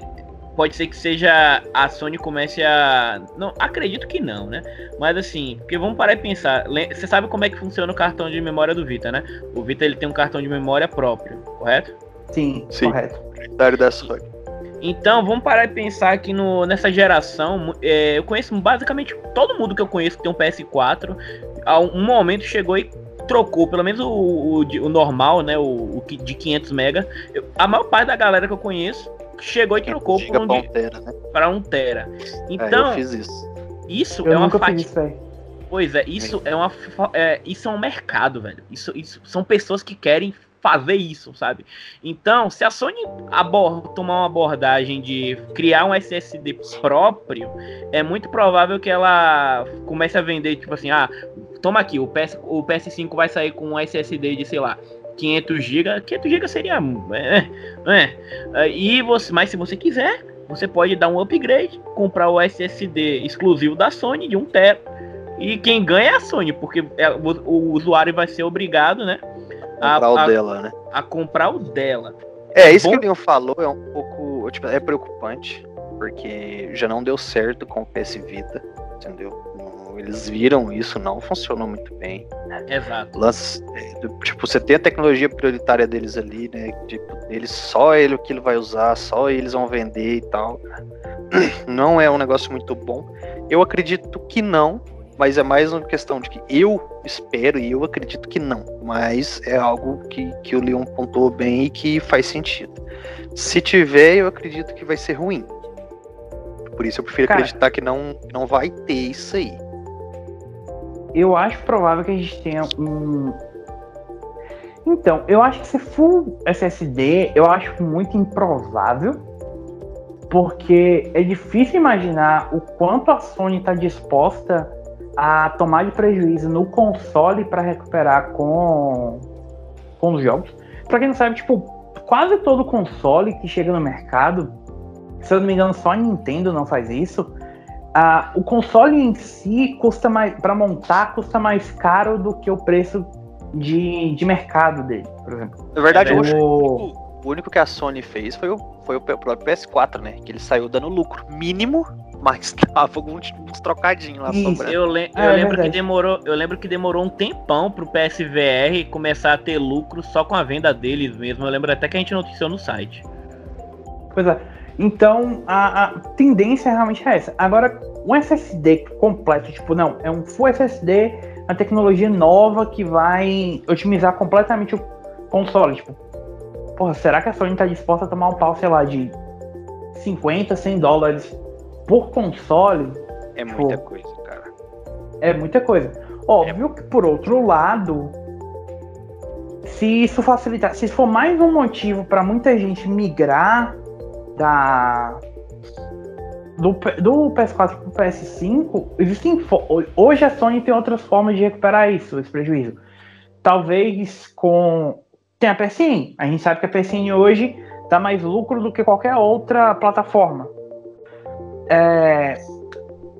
B: pode ser que seja. A Sony comece a. Não, acredito que não, né? Mas assim, porque vamos parar e pensar. Você sabe como é que funciona o cartão de memória do Vita, né? O Vita ele tem um cartão de memória próprio, correto?
A: Sim,
C: Sim.
A: correto.
C: Da Sony.
B: Então, vamos parar e pensar que no, nessa geração, é, eu conheço basicamente todo mundo que eu conheço que tem um PS4. A um momento chegou e trocou, pelo menos o, o, o normal, né? O, o, de 500 mega. Eu, a maior parte da galera que eu conheço chegou e trocou
C: por um, de, tera, né?
B: para um tera. Então,
C: é, eu fiz isso.
B: Isso
A: eu
B: é uma
A: fatia.
B: Pois é, isso é uma é, isso é um mercado, velho. Isso, isso são pessoas que querem fazer isso, sabe? Então, se a Sony tomar uma abordagem de criar um SSD próprio, é muito provável que ela comece a vender, tipo assim, ah, toma aqui, o, PS, o PS5 vai sair com um SSD de, sei lá, 500 GB, 500 GB seria, é, é, e você, mas se você quiser, você pode dar um upgrade, comprar o SSD exclusivo da Sony de 1 TB, e quem ganha é a Sony, porque é, o, o usuário vai ser obrigado, né,
C: a, comprar o dela, né?
B: A comprar o dela.
C: É, isso Bom... que o Leon falou é um pouco. Tipo, é preocupante, porque já não deu certo com o PS Vita, entendeu? Eles viram isso, não funcionou muito bem.
B: Exato.
C: Lance, é, tipo, você tem a tecnologia prioritária deles ali, né? Tipo, eles, só ele o que ele vai usar, só eles vão vender e tal. Não é um negócio muito bom. Eu acredito que não, mas é mais uma questão de que eu espero e eu acredito que não, mas é algo que, que o Leon pontuou bem e que faz sentido. Se tiver, eu acredito que vai ser ruim. Por isso eu prefiro Cara, acreditar que não, não vai ter isso aí.
A: Eu acho provável que a gente tenha um. Então, eu acho que se full SSD, eu acho muito improvável, porque é difícil imaginar o quanto a Sony está disposta a tomar de prejuízo no console para recuperar com, com os jogos. Para quem não sabe, tipo, quase todo console que chega no mercado, se eu não me engano, só a Nintendo não faz isso. Uh, o console em si custa mais para montar custa mais caro do que o preço de, de mercado dele, por exemplo.
C: Na verdade, o... o... o único que a Sony fez foi o, foi o próprio PS4, né? Que ele saiu dando lucro mínimo mas tava uns, uns trocadinhos lá Isso. sobrando.
B: Eu, le eu é, lembro é que demorou, eu lembro que demorou um tempão pro PSVR começar a ter lucro só com a venda deles mesmo. Eu lembro até que a gente noticiou no site.
A: Pois é. Então, a, a tendência realmente é essa. Agora, um SSD completo, tipo, não, é um full SSD, uma tecnologia nova que vai otimizar completamente o console. Tipo, porra, será que a Sony tá disposta a tomar um pau, sei lá, de 50, 100 dólares por console.
C: É muita pô, coisa, cara.
A: É muita coisa. Óbvio é... que, por outro lado, se isso facilitar, se for mais um motivo para muita gente migrar da do, do PS4 para o PS5, existem hoje a Sony tem outras formas de recuperar isso, esse prejuízo. Talvez com tem a PSN. A gente sabe que a PSN hoje dá mais lucro do que qualquer outra plataforma é,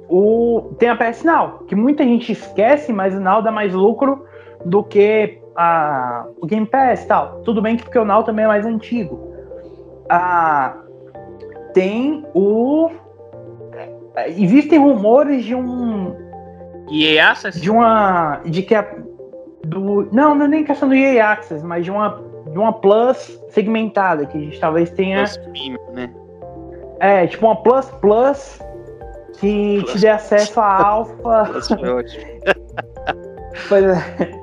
A: o, tem a PS Now, que muita gente esquece, mas o Now dá mais lucro do que a, o Game Pass tal. Tudo bem que porque o Now também é mais antigo. Ah, tem o. Existem rumores de um.
B: EA Access?
A: De uma. De que a. Do, não, não é nem questão do EA Access, mas de uma, de uma Plus segmentada, que a gente talvez tenha. Plus né? É, tipo uma Plus Plus que Plus. te dê acesso a alfa. pois é.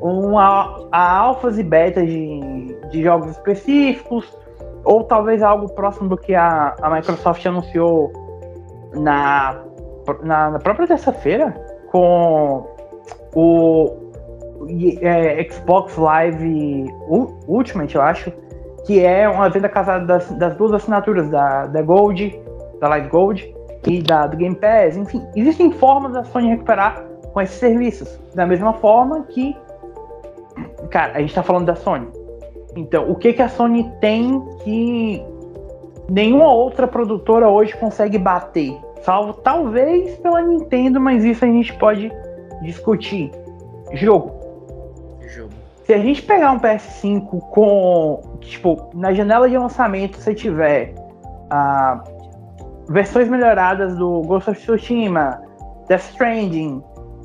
A: Uma, a alfas e betas de, de jogos específicos, ou talvez algo próximo do que a, a Microsoft anunciou na, na, na própria terça-feira com o é, Xbox Live Ultimate, eu acho, que é uma venda casada das, das duas assinaturas, da, da Gold, da Light Gold e da, do Game Pass. Enfim, existem formas da Sony recuperar com esses serviços. Da mesma forma que, cara, a gente tá falando da Sony. Então, o que, que a Sony tem que nenhuma outra produtora hoje consegue bater? Salvo talvez pela Nintendo, mas isso a gente pode discutir. Jogo. Se a gente pegar um PS5 com, tipo, na janela de lançamento você tiver ah, versões melhoradas do Ghost of Tsushima, Death Stranding,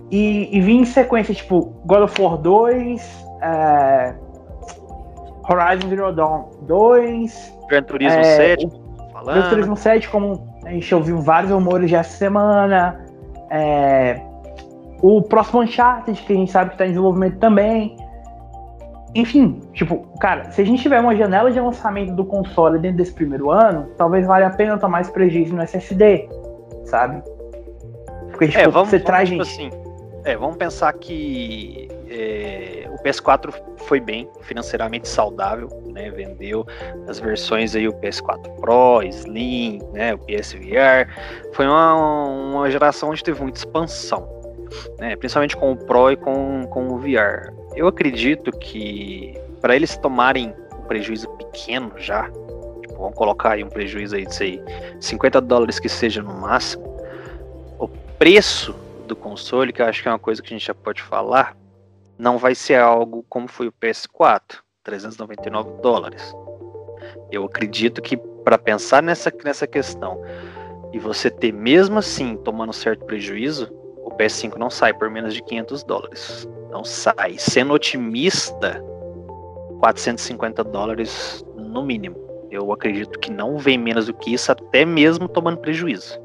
A: e, e vir em sequência, tipo, God of War 2, é, Horizon Zero Dawn 2,
C: Gran Turismo é, 7,
A: falando. Gran Turismo 7, como a gente ouviu vários rumores já essa semana, é, o próximo Uncharted, que a gente sabe que está em desenvolvimento também. Enfim, tipo, cara, se a gente tiver uma janela de lançamento do console dentro desse primeiro ano, talvez valha a pena tomar esse prejuízo no SSD, sabe?
C: Porque, tipo, é, vamos, você vamos, traz tipo gente. Assim, é, vamos pensar que é, o PS4 foi bem, financeiramente saudável, né? Vendeu as versões aí, o PS4 Pro, Slim, né? O PSVR. Foi uma, uma geração onde teve muita expansão, né? Principalmente com o Pro e com, com o VR. Eu acredito que para eles tomarem um prejuízo pequeno já, tipo, vamos colocar aí um prejuízo aí de sei, 50 dólares que seja no máximo, o preço do console, que eu acho que é uma coisa que a gente já pode falar, não vai ser algo como foi o PS4, 399 dólares. Eu acredito que para pensar nessa, nessa questão e você ter mesmo assim tomando certo prejuízo, o PS5 não sai por menos de 500 dólares. Não sai. Sendo otimista, 450 dólares no mínimo. Eu acredito que não vem menos do que isso, até mesmo tomando prejuízo.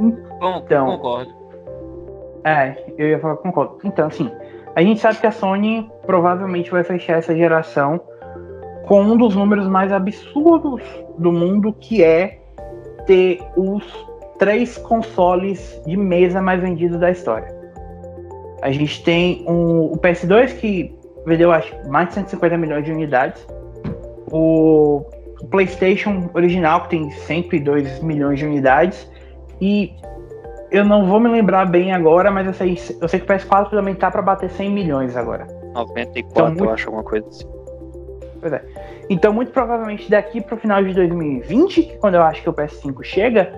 A: Então, concordo. É, eu ia falar concordo. Então, assim, a gente sabe que a Sony provavelmente vai fechar essa geração com um dos números mais absurdos do mundo, que é ter os três consoles de mesa mais vendidos da história. A gente tem um, o PS2 que vendeu acho mais de 150 milhões de unidades. O PlayStation original que tem 102 milhões de unidades e eu não vou me lembrar bem agora, mas eu sei, eu sei que o PS4 também tá para bater 100 milhões agora.
C: 94, então, muito... eu acho alguma coisa assim.
A: Pois é. Então, muito provavelmente daqui pro final de 2020, que quando eu acho que o PS5 chega,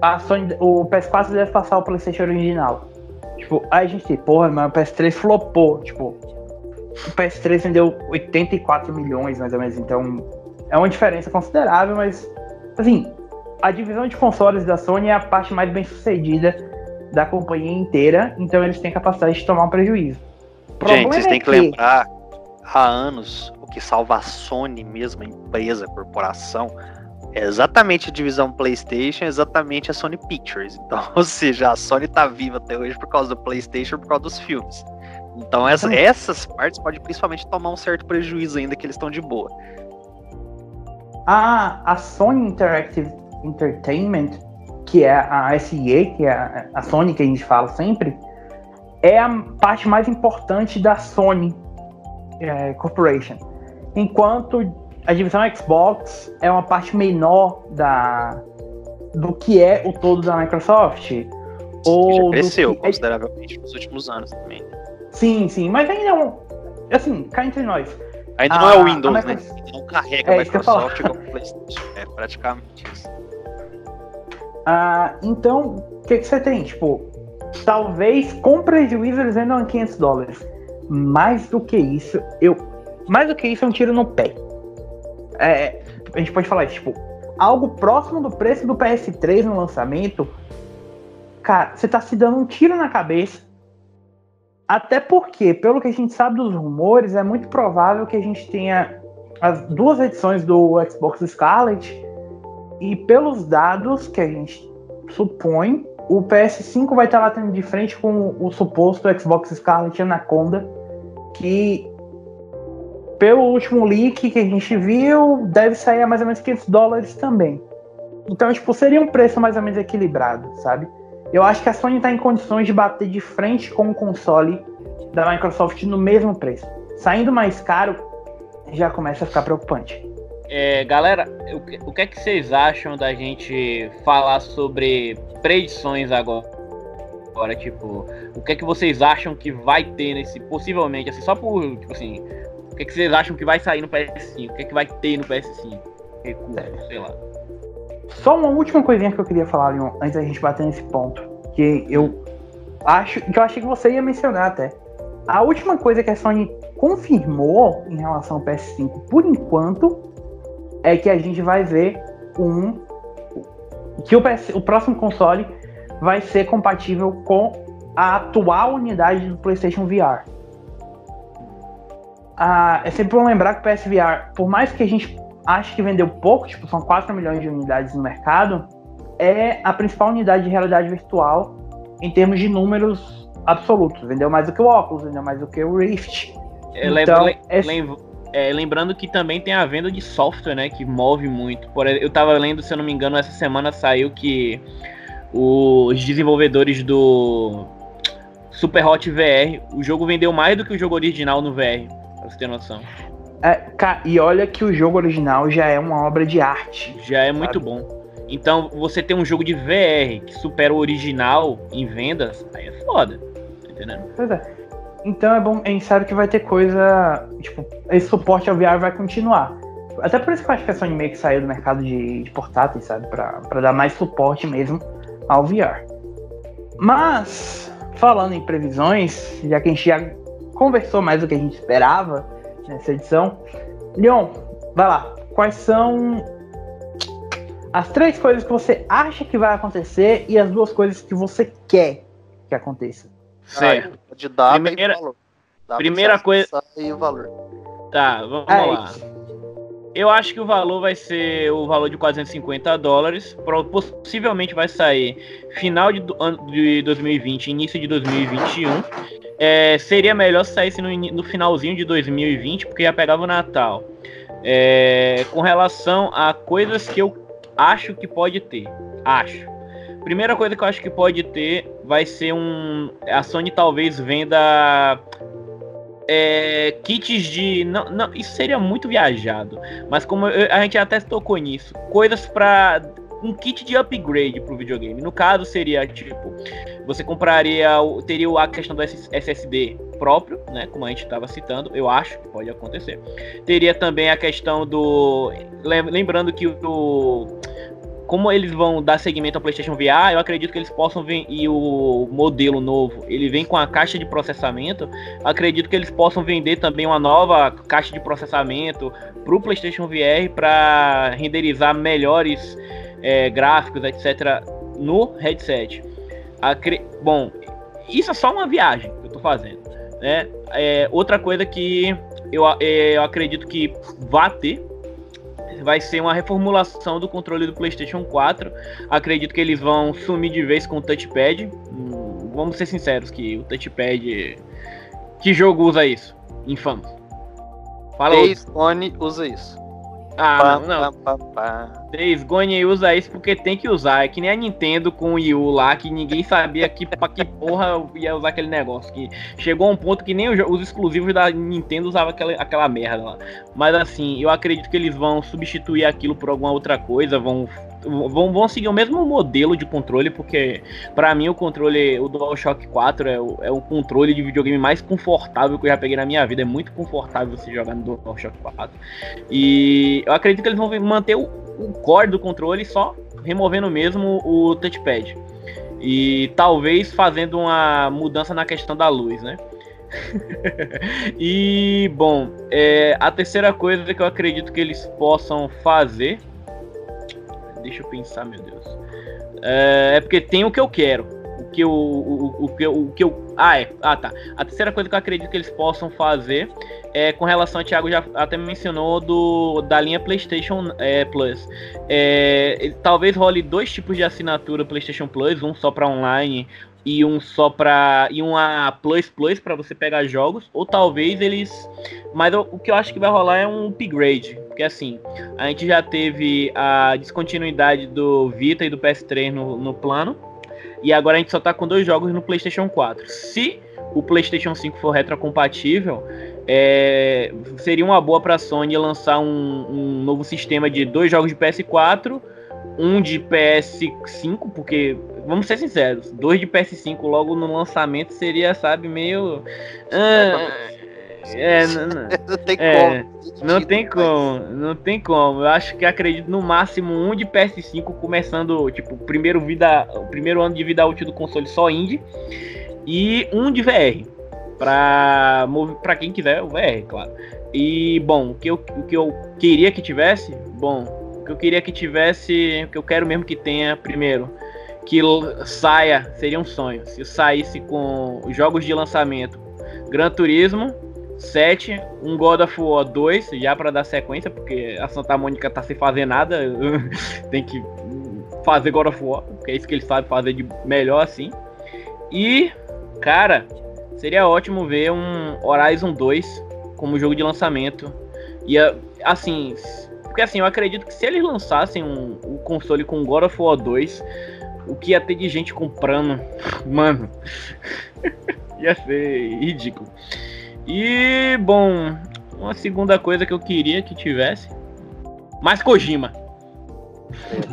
A: a Sony, o PS4 deve passar o PlayStation original. Tipo, aí a gente tem, porra, mas o PS3 flopou. Tipo, o PS3 vendeu 84 milhões, mais ou menos. Então, é uma diferença considerável, mas, assim, a divisão de consoles da Sony é a parte mais bem sucedida da companhia inteira, então eles têm capacidade de tomar um prejuízo.
C: Gente, vocês é têm que, que lembrar, há anos, o que salva a Sony mesmo, a empresa, a corporação, é exatamente a divisão PlayStation, é exatamente a Sony Pictures. Então, ou seja, a Sony tá viva até hoje por causa do PlayStation, por causa dos filmes. Então, essa, essas partes podem principalmente tomar um certo prejuízo ainda que eles estão de boa.
A: A, a Sony Interactive Entertainment, que é a SEA, que é a, a Sony que a gente fala sempre, é a parte mais importante da Sony é, Corporation. Enquanto a divisão Xbox é uma parte menor da, do que é o todo da Microsoft.
C: Ou cresceu é consideravelmente é... nos últimos anos também.
A: Sim, sim, mas ainda é um. Assim, cá entre nós.
C: Ainda a, não é o Windows, né? Ainda não carrega é, a Microsoft como PlayStation. É praticamente isso.
A: Ah, então, o que, que você tem? Tipo, talvez com prejuízo eles vendam 500 dólares. Mais do que isso, eu. Mais do que isso é um tiro no pé. É, a gente pode falar tipo, algo próximo do preço do PS3 no lançamento. Cara, você tá se dando um tiro na cabeça. Até porque, pelo que a gente sabe dos rumores, é muito provável que a gente tenha as duas edições do Xbox Scarlet e pelos dados que a gente supõe, o PS5 vai estar batendo de frente com o suposto Xbox Scarlet Anaconda, que pelo último leak que a gente viu, deve sair a mais ou menos 500 dólares também. Então, tipo, seria um preço mais ou menos equilibrado, sabe? Eu acho que a Sony está em condições de bater de frente com o console da Microsoft no mesmo preço. Saindo mais caro, já começa a ficar preocupante.
B: É, galera, o, o que é que vocês acham da gente falar sobre predições agora? Agora, tipo, o que é que vocês acham que vai ter nesse, possivelmente, assim, só por, tipo assim, que é que vocês acham que vai sair no PS5? O que é que vai ter no PS5? Recurso, é. sei lá.
A: Só uma última coisinha que eu queria falar, Leon, antes da gente bater nesse ponto, que eu acho, que eu achei que você ia mencionar até. A última coisa que a Sony confirmou em relação ao PS5, por enquanto, é que a gente vai ver um que o, PS, o próximo console vai ser compatível com a atual unidade do PlayStation VR. Ah, é sempre bom lembrar que o PSVR, por mais que a gente ache que vendeu pouco, tipo, são 4 milhões de unidades no mercado, é a principal unidade de realidade virtual em termos de números absolutos. Vendeu mais do que o Oculus, vendeu mais do que o Rift.
B: É, então, é, lembrando que também tem a venda de software, né? Que move muito. Por, eu tava lendo, se eu não me engano, essa semana saiu que os desenvolvedores do Super Hot VR, o jogo vendeu mais do que o jogo original no VR, pra você ter noção.
A: É, e olha que o jogo original já é uma obra de arte.
B: Já é sabe? muito bom. Então, você ter um jogo de VR que supera o original em vendas, aí é foda. Tá entendendo?
A: Pois é. Então é bom, a gente sabe que vai ter coisa. Tipo, esse suporte ao VR vai continuar. Até por isso que eu acho que a Sony meio que saiu do mercado de, de portáteis, sabe? Pra, pra dar mais suporte mesmo ao VR. Mas, falando em previsões, já que a gente já conversou mais do que a gente esperava nessa edição, Leon, vai lá. Quais são as três coisas que você acha que vai acontecer e as duas coisas que você quer que aconteça?
B: Certo.
C: De data primeira, e valor.
B: Data primeira coisa.
C: E o valor.
B: Tá, vamos é lá. Eu acho que o valor vai ser o valor de 450 dólares. Possivelmente vai sair final de, de 2020, início de 2021. É, seria melhor saísse no, no, finalzinho de 2020, porque já pegava o Natal. É, com relação a coisas que eu acho que pode ter. Acho. Primeira coisa que eu acho que pode ter vai ser um. A Sony talvez venda é, kits de. Não, não, isso seria muito viajado. Mas como eu, a gente até tocou nisso, coisas para um kit de upgrade pro videogame. No caso, seria tipo, você compraria, teria a questão do SSD próprio, né? Como a gente estava citando, eu acho que pode acontecer. Teria também a questão do. Lembrando que o como eles vão dar segmento ao PlayStation VR, eu acredito que eles possam vir e o modelo novo, ele vem com a caixa de processamento. Acredito que eles possam vender também uma nova caixa de processamento para o PlayStation VR para renderizar melhores é, gráficos, etc. no headset. Acre... Bom, isso é só uma viagem que eu estou fazendo. Né? É, outra coisa que eu, é, eu acredito que vai ter vai ser uma reformulação do controle do PlayStation 4. Acredito que eles vão sumir de vez com o touchpad. Hum, vamos ser sinceros que o touchpad. Que jogo usa isso? Infamous.
C: Fala Days Gone usa isso.
B: Ah, não, não. Days Gone usa isso porque tem que usar. É que nem a Nintendo com o Wii U lá, que ninguém sabia que, pra que porra ia usar aquele negócio. Que chegou a um ponto que nem os exclusivos da Nintendo usavam aquela, aquela merda lá. Mas assim, eu acredito que eles vão substituir aquilo por alguma outra coisa, vão vão, vão seguir o mesmo modelo de controle, porque para mim o controle, o DualShock 4 é o, é o controle de videogame mais confortável que eu já peguei na minha vida. É muito confortável você jogar no DualShock 4. E eu acredito que eles vão manter o, o core do controle só removendo mesmo o touchpad. E talvez fazendo uma mudança na questão da luz, né? e bom, é, a terceira coisa que eu acredito que eles possam fazer Deixa eu pensar, meu Deus. É, é porque tem o que eu quero. O que eu, o, o, que o que eu. Ah, é. Ah, tá. A terceira coisa que eu acredito que eles possam fazer é com relação a Thiago já até mencionou do da linha PlayStation é, Plus. É, talvez role dois tipos de assinatura PlayStation Plus, um só para online e um só para e uma Plus Plus para você pegar jogos, ou talvez eles, mas o, o que eu acho que vai rolar é um upgrade, porque assim, a gente já teve a descontinuidade do Vita e do PS3 no, no plano, e agora a gente só tá com dois jogos no PlayStation 4. Se o PlayStation 5 for retrocompatível, é, seria uma boa para a Sony lançar um, um novo sistema de dois jogos de PS4 um de PS5, porque, vamos ser sinceros, dois de PS5 logo no lançamento seria, sabe, meio. Ah, é, não, não, não tem é, como. Não tem como, não tem como. Eu acho que acredito no máximo um de PS5 começando, tipo, primeiro vida, o primeiro ano de vida útil do console só indie e um de VR para para quem quiser o VR, claro. E bom, o que eu, o que eu queria que tivesse, bom, que eu queria que tivesse, que eu quero mesmo que tenha, primeiro, que saia, seria um sonho, se saísse com jogos de lançamento Gran Turismo 7, um God of War 2, já para dar sequência, porque a Santa Mônica tá sem fazer nada, tem que fazer God of War, porque é isso que eles sabem fazer de melhor assim. E, cara, seria ótimo ver um Horizon 2 como jogo de lançamento. E assim, porque assim, eu acredito que se eles lançassem um, um console com God of War 2, o que ia ter de gente comprando, mano, ia ser ridículo. E, bom, uma segunda coisa que eu queria que tivesse, mais Kojima.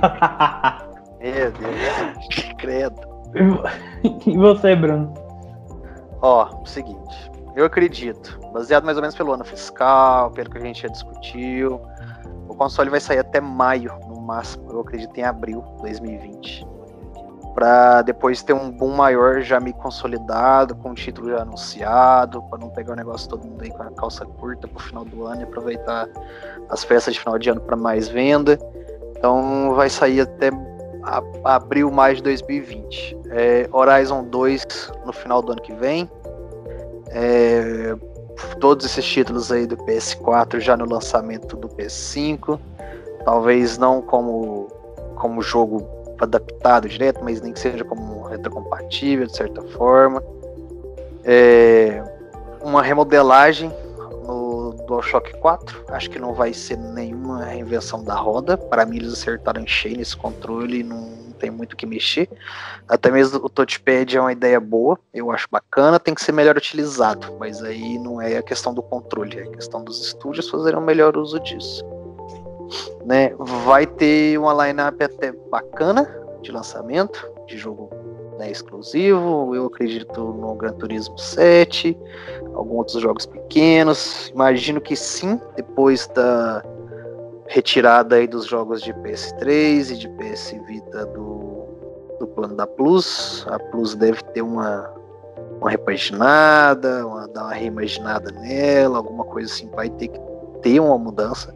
C: Meu Deus, credo.
A: E você, Bruno?
C: Ó, o seguinte, eu acredito, baseado mais ou menos pelo ano fiscal, pelo que a gente já discutiu, o console vai sair até maio, no máximo, eu acredito em abril de 2020 para depois ter um boom maior já me consolidado, com o título já anunciado, para não pegar o negócio todo mundo aí com a calça curta pro final do ano e aproveitar as festas de final de ano para mais venda. Então vai sair até abril, mais de 2020. É, Horizon 2 no final do ano que vem. É, todos esses títulos aí do PS4 já no lançamento do PS5. Talvez não como, como jogo adaptado direto, mas nem que seja como retrocompatível de certa forma. É, uma remodelagem no DualShock 4, acho que não vai ser nenhuma reinvenção da roda. Para mim, eles acertaram em cheio nesse controle, não tem muito o que mexer. Até mesmo o touchpad é uma ideia boa, eu acho bacana, tem que ser melhor utilizado, mas aí não é a questão do controle, é a questão dos estúdios fazerem um melhor uso disso. Né? Vai ter uma lineup até bacana de lançamento, de jogo né, exclusivo. Eu acredito no Gran Turismo 7, alguns outros jogos pequenos. Imagino que sim, depois da retirada aí dos jogos de PS3 e de PS Vita do, do plano da Plus. A Plus deve ter uma, uma repaginada, uma, dar uma reimaginada nela, alguma coisa assim, vai ter que ter uma mudança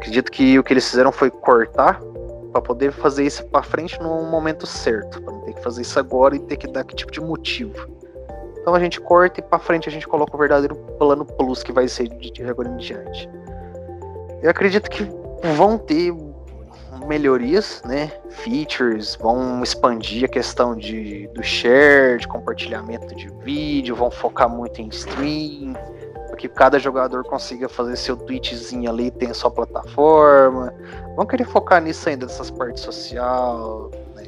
C: acredito que o que eles fizeram foi cortar para poder fazer isso para frente no momento certo, para não ter que fazer isso agora e ter que dar que tipo de motivo. Então a gente corta e para frente a gente coloca o verdadeiro plano plus que vai ser de agora em diante. Eu acredito que vão ter melhorias, né? Features, vão expandir a questão de, do share, de compartilhamento de vídeo, vão focar muito em stream, que cada jogador consiga fazer seu tweetzinho ali, tem sua plataforma. Vamos querer focar nisso ainda, nessas partes social, né.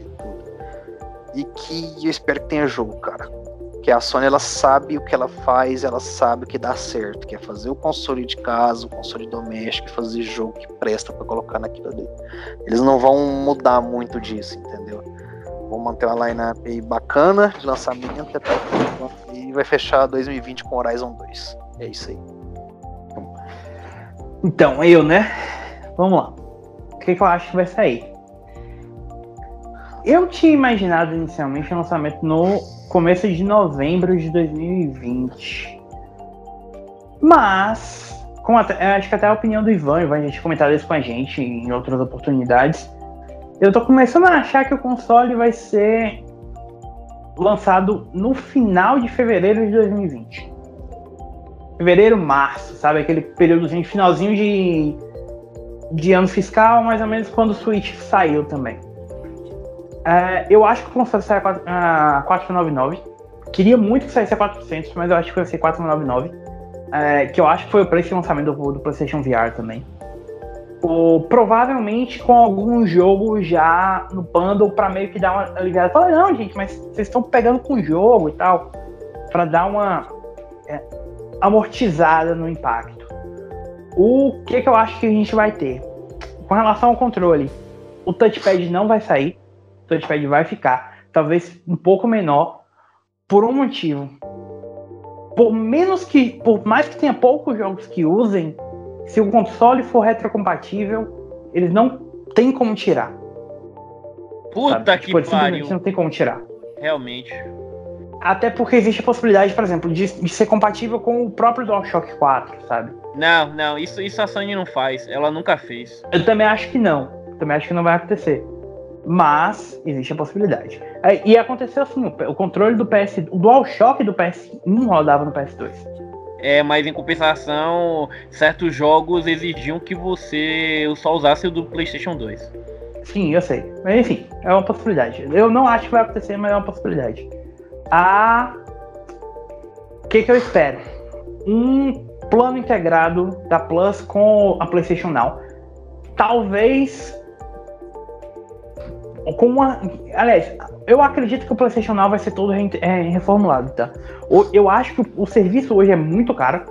C: E que eu espero que tenha jogo, cara. Que a Sony ela sabe o que ela faz, ela sabe o que dá certo, que é fazer o console de casa, o console doméstico, fazer jogo que presta para colocar naquilo ali. Eles não vão mudar muito disso, entendeu? Vão manter uma lineup aí bacana de lançamento até e vai fechar 2020 com Horizon 2. É isso aí.
A: Então, eu, né? Vamos lá. O que, que eu acho que vai sair? Eu tinha imaginado inicialmente o lançamento no começo de novembro de 2020. Mas, com até, acho que até a opinião do Ivan, Ivan, a gente comentado isso com a gente em outras oportunidades. Eu tô começando a achar que o console vai ser lançado no final de fevereiro de 2020 fevereiro, março, sabe? Aquele períodozinho, finalzinho de, de ano fiscal, mais ou menos quando o Switch saiu também. É, eu acho que o console sai a 499. Queria muito que saísse a 400, mas eu acho que vai ser 499. É, que eu acho que foi o preço de lançamento do, do PlayStation VR também. Provavelmente com algum jogo já no bundle para meio que dar uma aliviada. Fala, não, gente, mas vocês estão pegando com o jogo e tal. para dar uma. É, amortizada no impacto. O que, que eu acho que a gente vai ter? Com relação ao controle, o touchpad não vai sair, touchpad vai ficar, talvez um pouco menor, por um motivo. Por menos que, por mais que tenha poucos jogos que usem, se o console for retrocompatível, eles não tem como tirar.
B: Puta sabe? que tipo, pariu.
A: não tem como tirar.
B: Realmente.
A: Até porque existe a possibilidade, por exemplo, de, de ser compatível com o próprio DualShock 4, sabe?
B: Não, não, isso, isso a Sony não faz. Ela nunca fez.
A: Eu também acho que não. Também acho que não vai acontecer. Mas existe a possibilidade. E aconteceu assim, o controle do PS. O DualShock do PS1 rodava no PS2.
B: É, mas em compensação, certos jogos exigiam que você só usasse o do PlayStation 2.
A: Sim, eu sei. Mas enfim, é uma possibilidade. Eu não acho que vai acontecer, mas é uma possibilidade. A. O que, que eu espero? Um plano integrado da Plus com a PlayStation Now. Talvez. Com uma. Aliás, eu acredito que o PlayStation Now vai ser todo é, reformulado, tá? Eu acho que o serviço hoje é muito caro.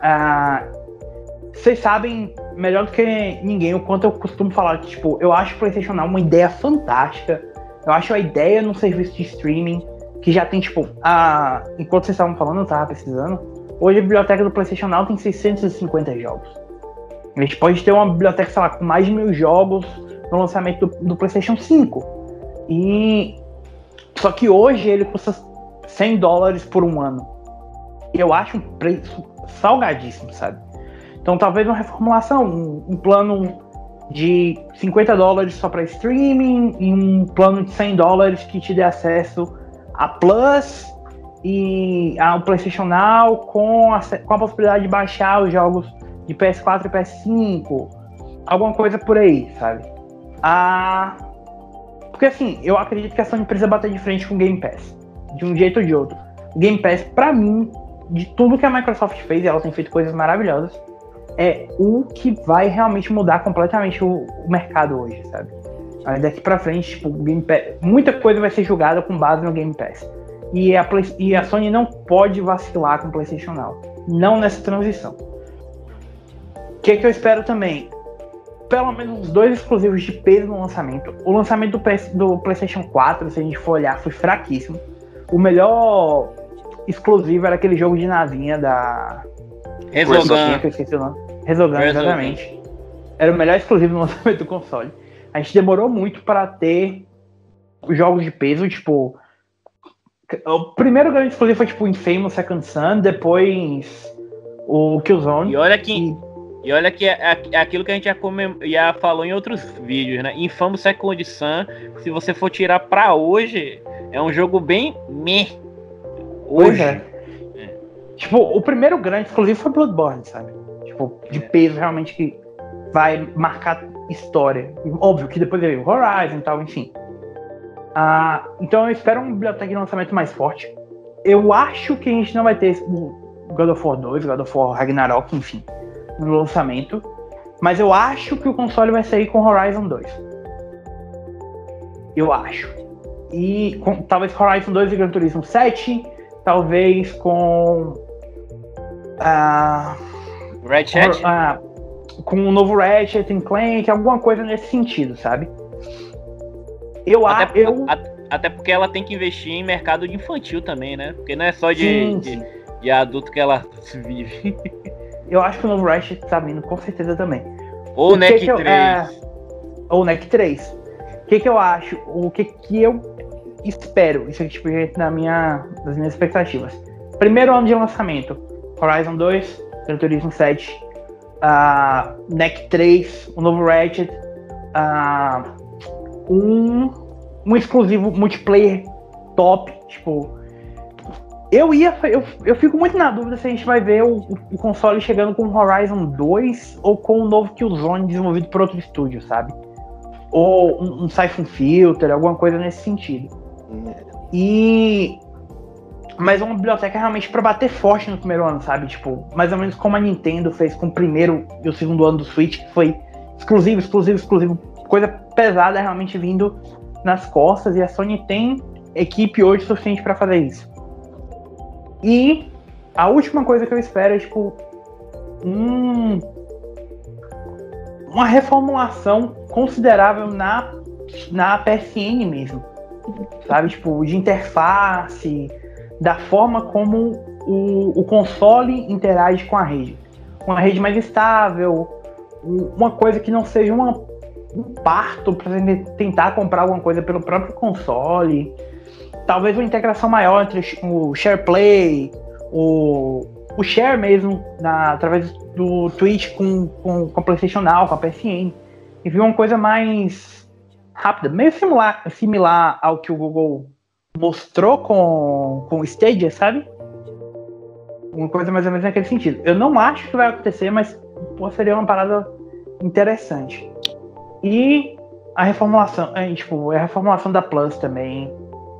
A: Ah, vocês sabem melhor do que ninguém o quanto eu costumo falar que, tipo, eu acho o PlayStation Now uma ideia fantástica. Eu acho a ideia num serviço de streaming que já tem, tipo, a... enquanto vocês estavam falando, eu tava precisando. Hoje a biblioteca do PlayStation Now tem 650 jogos. A gente pode ter uma biblioteca, sei lá, com mais de mil jogos no lançamento do, do PlayStation 5. E. Só que hoje ele custa 100 dólares por um ano. Eu acho um preço salgadíssimo, sabe? Então talvez uma reformulação, um, um plano de 50 dólares só para streaming e um plano de 100 dólares que te dê acesso a Plus e ao PlayStation Now com a, com a possibilidade de baixar os jogos de PS4 e PS5, alguma coisa por aí, sabe? Ah, porque assim, eu acredito que a Sony precisa bater de frente com o Game Pass, de um jeito ou de outro. O Game Pass, para mim, de tudo que a Microsoft fez, e ela tem feito coisas maravilhosas, é o que vai realmente mudar completamente o, o mercado hoje, sabe? Aí daqui para frente, tipo, Game Pass, muita coisa vai ser julgada com base no Game Pass. E a, Play, e a Sony não pode vacilar com o PlayStation Now. Não nessa transição. O que, que eu espero também? Pelo menos dois exclusivos de peso no lançamento. O lançamento do, PS, do PlayStation 4, se a gente for olhar, foi fraquíssimo. O melhor exclusivo era aquele jogo de navinha da.
B: Resogan.
A: Que eu esqueci o nome. Resogan, exatamente. Era o melhor exclusivo no lançamento do console. A gente demorou muito para ter jogos de peso, tipo. O primeiro grande exclusivo foi tipo Infamous Second Sun, depois o Killzone.
B: E olha que. E, e olha que é, é, é, aquilo que a gente já, comem, já falou em outros vídeos, né? Infamous Second Sun, se você for tirar pra hoje, é um jogo bem meh.
A: Hoje. É. É. Tipo, o primeiro grande exclusivo foi Bloodborne, sabe? Tipo, de é. peso realmente que vai marcar história. Óbvio que depois veio Horizon e tal, enfim. Ah, então eu espero uma biblioteca de lançamento mais forte. Eu acho que a gente não vai ter o God of War 2, God of War Ragnarok, enfim, no lançamento. Mas eu acho que o console vai sair com Horizon 2. Eu acho. E com, talvez Horizon 2 e Gran Turismo 7, talvez com.
B: Uh, Red Chat?
A: Uh, com o um novo Ratchet Clank, alguma coisa nesse sentido, sabe?
B: Eu acho. Eu... Até porque ela tem que investir em mercado infantil também, né? Porque não é só de, sim, de, sim. de adulto que ela vive.
A: Eu acho que o novo Ratchet tá vindo, com certeza também.
B: Ou o NEC 3. Eu, é...
A: Ou NEC 3. O que, que eu acho? O que, que eu espero? Isso aqui, tipo, na minha, nas minhas expectativas. Primeiro ano de lançamento: Horizon 2, Gran Turismo 7, uh, NEC 3, o novo Ratchet, uh, um, um exclusivo multiplayer top. Tipo, eu ia. Eu, eu fico muito na dúvida se a gente vai ver o, o console chegando com o Horizon 2 ou com o novo Killzone desenvolvido por outro estúdio, sabe? Ou um, um Siphon Filter, alguma coisa nesse sentido. E. Mas uma biblioteca realmente para bater forte no primeiro ano, sabe? Tipo, mais ou menos como a Nintendo fez com o primeiro e o segundo ano do Switch, que foi exclusivo, exclusivo, exclusivo coisa pesada realmente vindo nas costas e a Sony tem equipe hoje suficiente para fazer isso. E a última coisa que eu espero é tipo um, uma reformulação considerável na na PSN mesmo, sabe tipo de interface, da forma como o, o console interage com a rede, uma rede mais estável, uma coisa que não seja uma um parto para tentar comprar alguma coisa pelo próprio console. Talvez uma integração maior entre o SharePlay, o, o Share mesmo, na, através do Twitch com, com, com a PlayStation Now, com a PSN. E viu uma coisa mais rápida, meio similar, similar ao que o Google mostrou com, com o Stadia, sabe? Uma coisa mais ou menos naquele sentido. Eu não acho que vai acontecer, mas pô, seria uma parada interessante. E a reformulação, é, tipo, a reformulação da Plus também.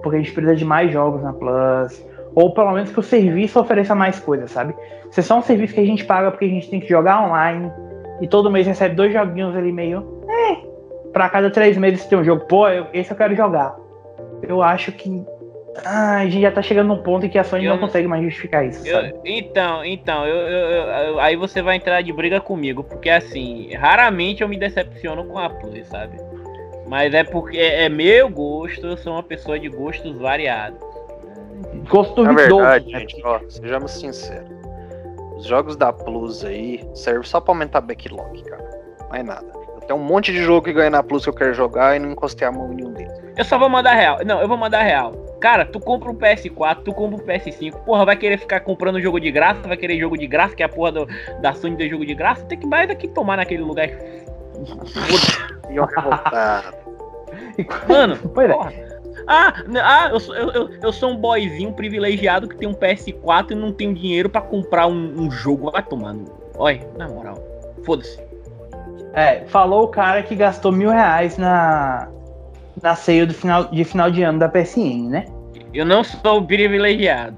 A: Porque a gente precisa de mais jogos na Plus. Ou pelo menos que o serviço ofereça mais coisas, sabe? Se é só um serviço que a gente paga porque a gente tem que jogar online e todo mês recebe dois joguinhos ali meio. É, pra cada três meses tem um jogo. Pô, eu, esse eu quero jogar. Eu acho que. Ah, a gente já tá chegando num ponto em que a Sony eu, não consegue mais justificar isso.
B: Eu, então, então, eu, aí você vai entrar de briga comigo, porque assim, raramente eu me decepciono com a Plus, sabe? Mas é porque é, é meu gosto, eu sou uma pessoa de gostos variados.
C: Gosto Na verdade, né? gente, ó, sejamos sinceros. Os jogos da Plus aí servem só pra aumentar backlog, cara. Não é nada. Eu tenho um monte de jogo que ganha na Plus que eu quero jogar e não encostei a mão em nenhum deles.
B: Eu só vou mandar real. Não, eu vou mandar real. Cara, tu compra um PS4, tu compra um PS5, porra, vai querer ficar comprando jogo de graça, vai querer jogo de graça, que é a porra do, da Sony de jogo de graça, tem que mais daqui tomar naquele lugar.
C: e eu revoltado.
B: Mano, pois é. Ah, ah eu, sou, eu, eu, sou um boyzinho privilegiado que tem um PS4 e não tenho dinheiro para comprar um, um, jogo. Vai tomando. Olha, na moral. Foda-se.
A: É, falou o cara que gastou mil reais na, na ceia do final, de final de ano da PSN, né?
B: Eu não sou privilegiado.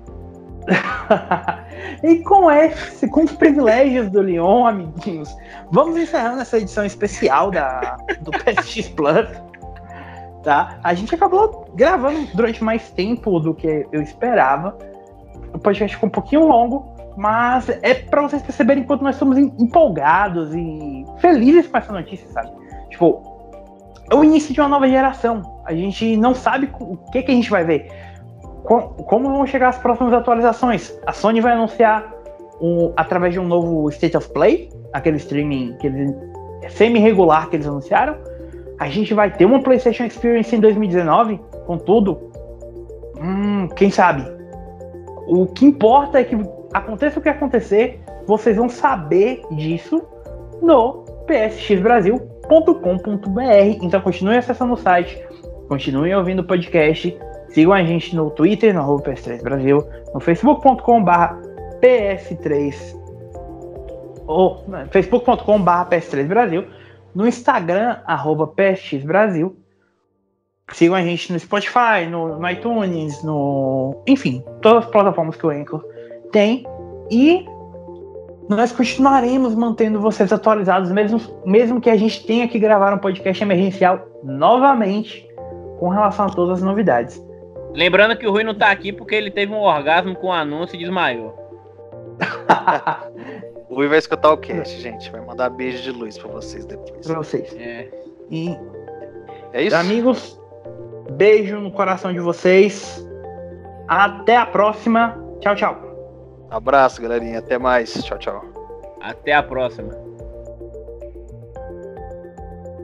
A: e com esse, com os privilégios do Leon, amiguinhos, vamos encerrando essa edição especial da, do PSX Plus tá? A gente acabou gravando durante mais tempo do que eu esperava. O podcast ficou um pouquinho longo, mas é para vocês perceberem quanto nós estamos empolgados e felizes com essa notícia, sabe? Tipo, é o início de uma nova geração. A gente não sabe o que, que a gente vai ver. Como vão chegar as próximas atualizações? A Sony vai anunciar um, através de um novo State of Play, aquele streaming que eles, semi-regular que eles anunciaram a gente vai ter uma PlayStation Experience em 2019 com tudo? Hum, quem sabe? O que importa é que aconteça o que acontecer, vocês vão saber disso no psxbrasil.com.br. Então continue acessando o site, continuem ouvindo o podcast, sigam a gente no Twitter, no PS3 Brasil, no facebook.com.br PS3 ou facebook.com.br PS3 Brasil no Instagram, arroba PSX Brasil. Sigam a gente no Spotify, no, no, iTunes, no. Enfim, todas as plataformas que o Anchor tem. E nós continuaremos mantendo vocês atualizados, mesmo, mesmo que a gente tenha que gravar um podcast emergencial novamente com relação a todas as novidades.
B: Lembrando que o Rui não tá aqui porque ele teve um orgasmo com o anúncio e desmaiou.
C: O Rui vai escutar o cast, gente. Vai mandar beijo de luz pra vocês depois.
A: Pra vocês. É. E. É isso? Amigos, beijo no coração de vocês. Até a próxima. Tchau, tchau.
C: Abraço, galerinha. Até mais. Tchau, tchau.
B: Até a próxima.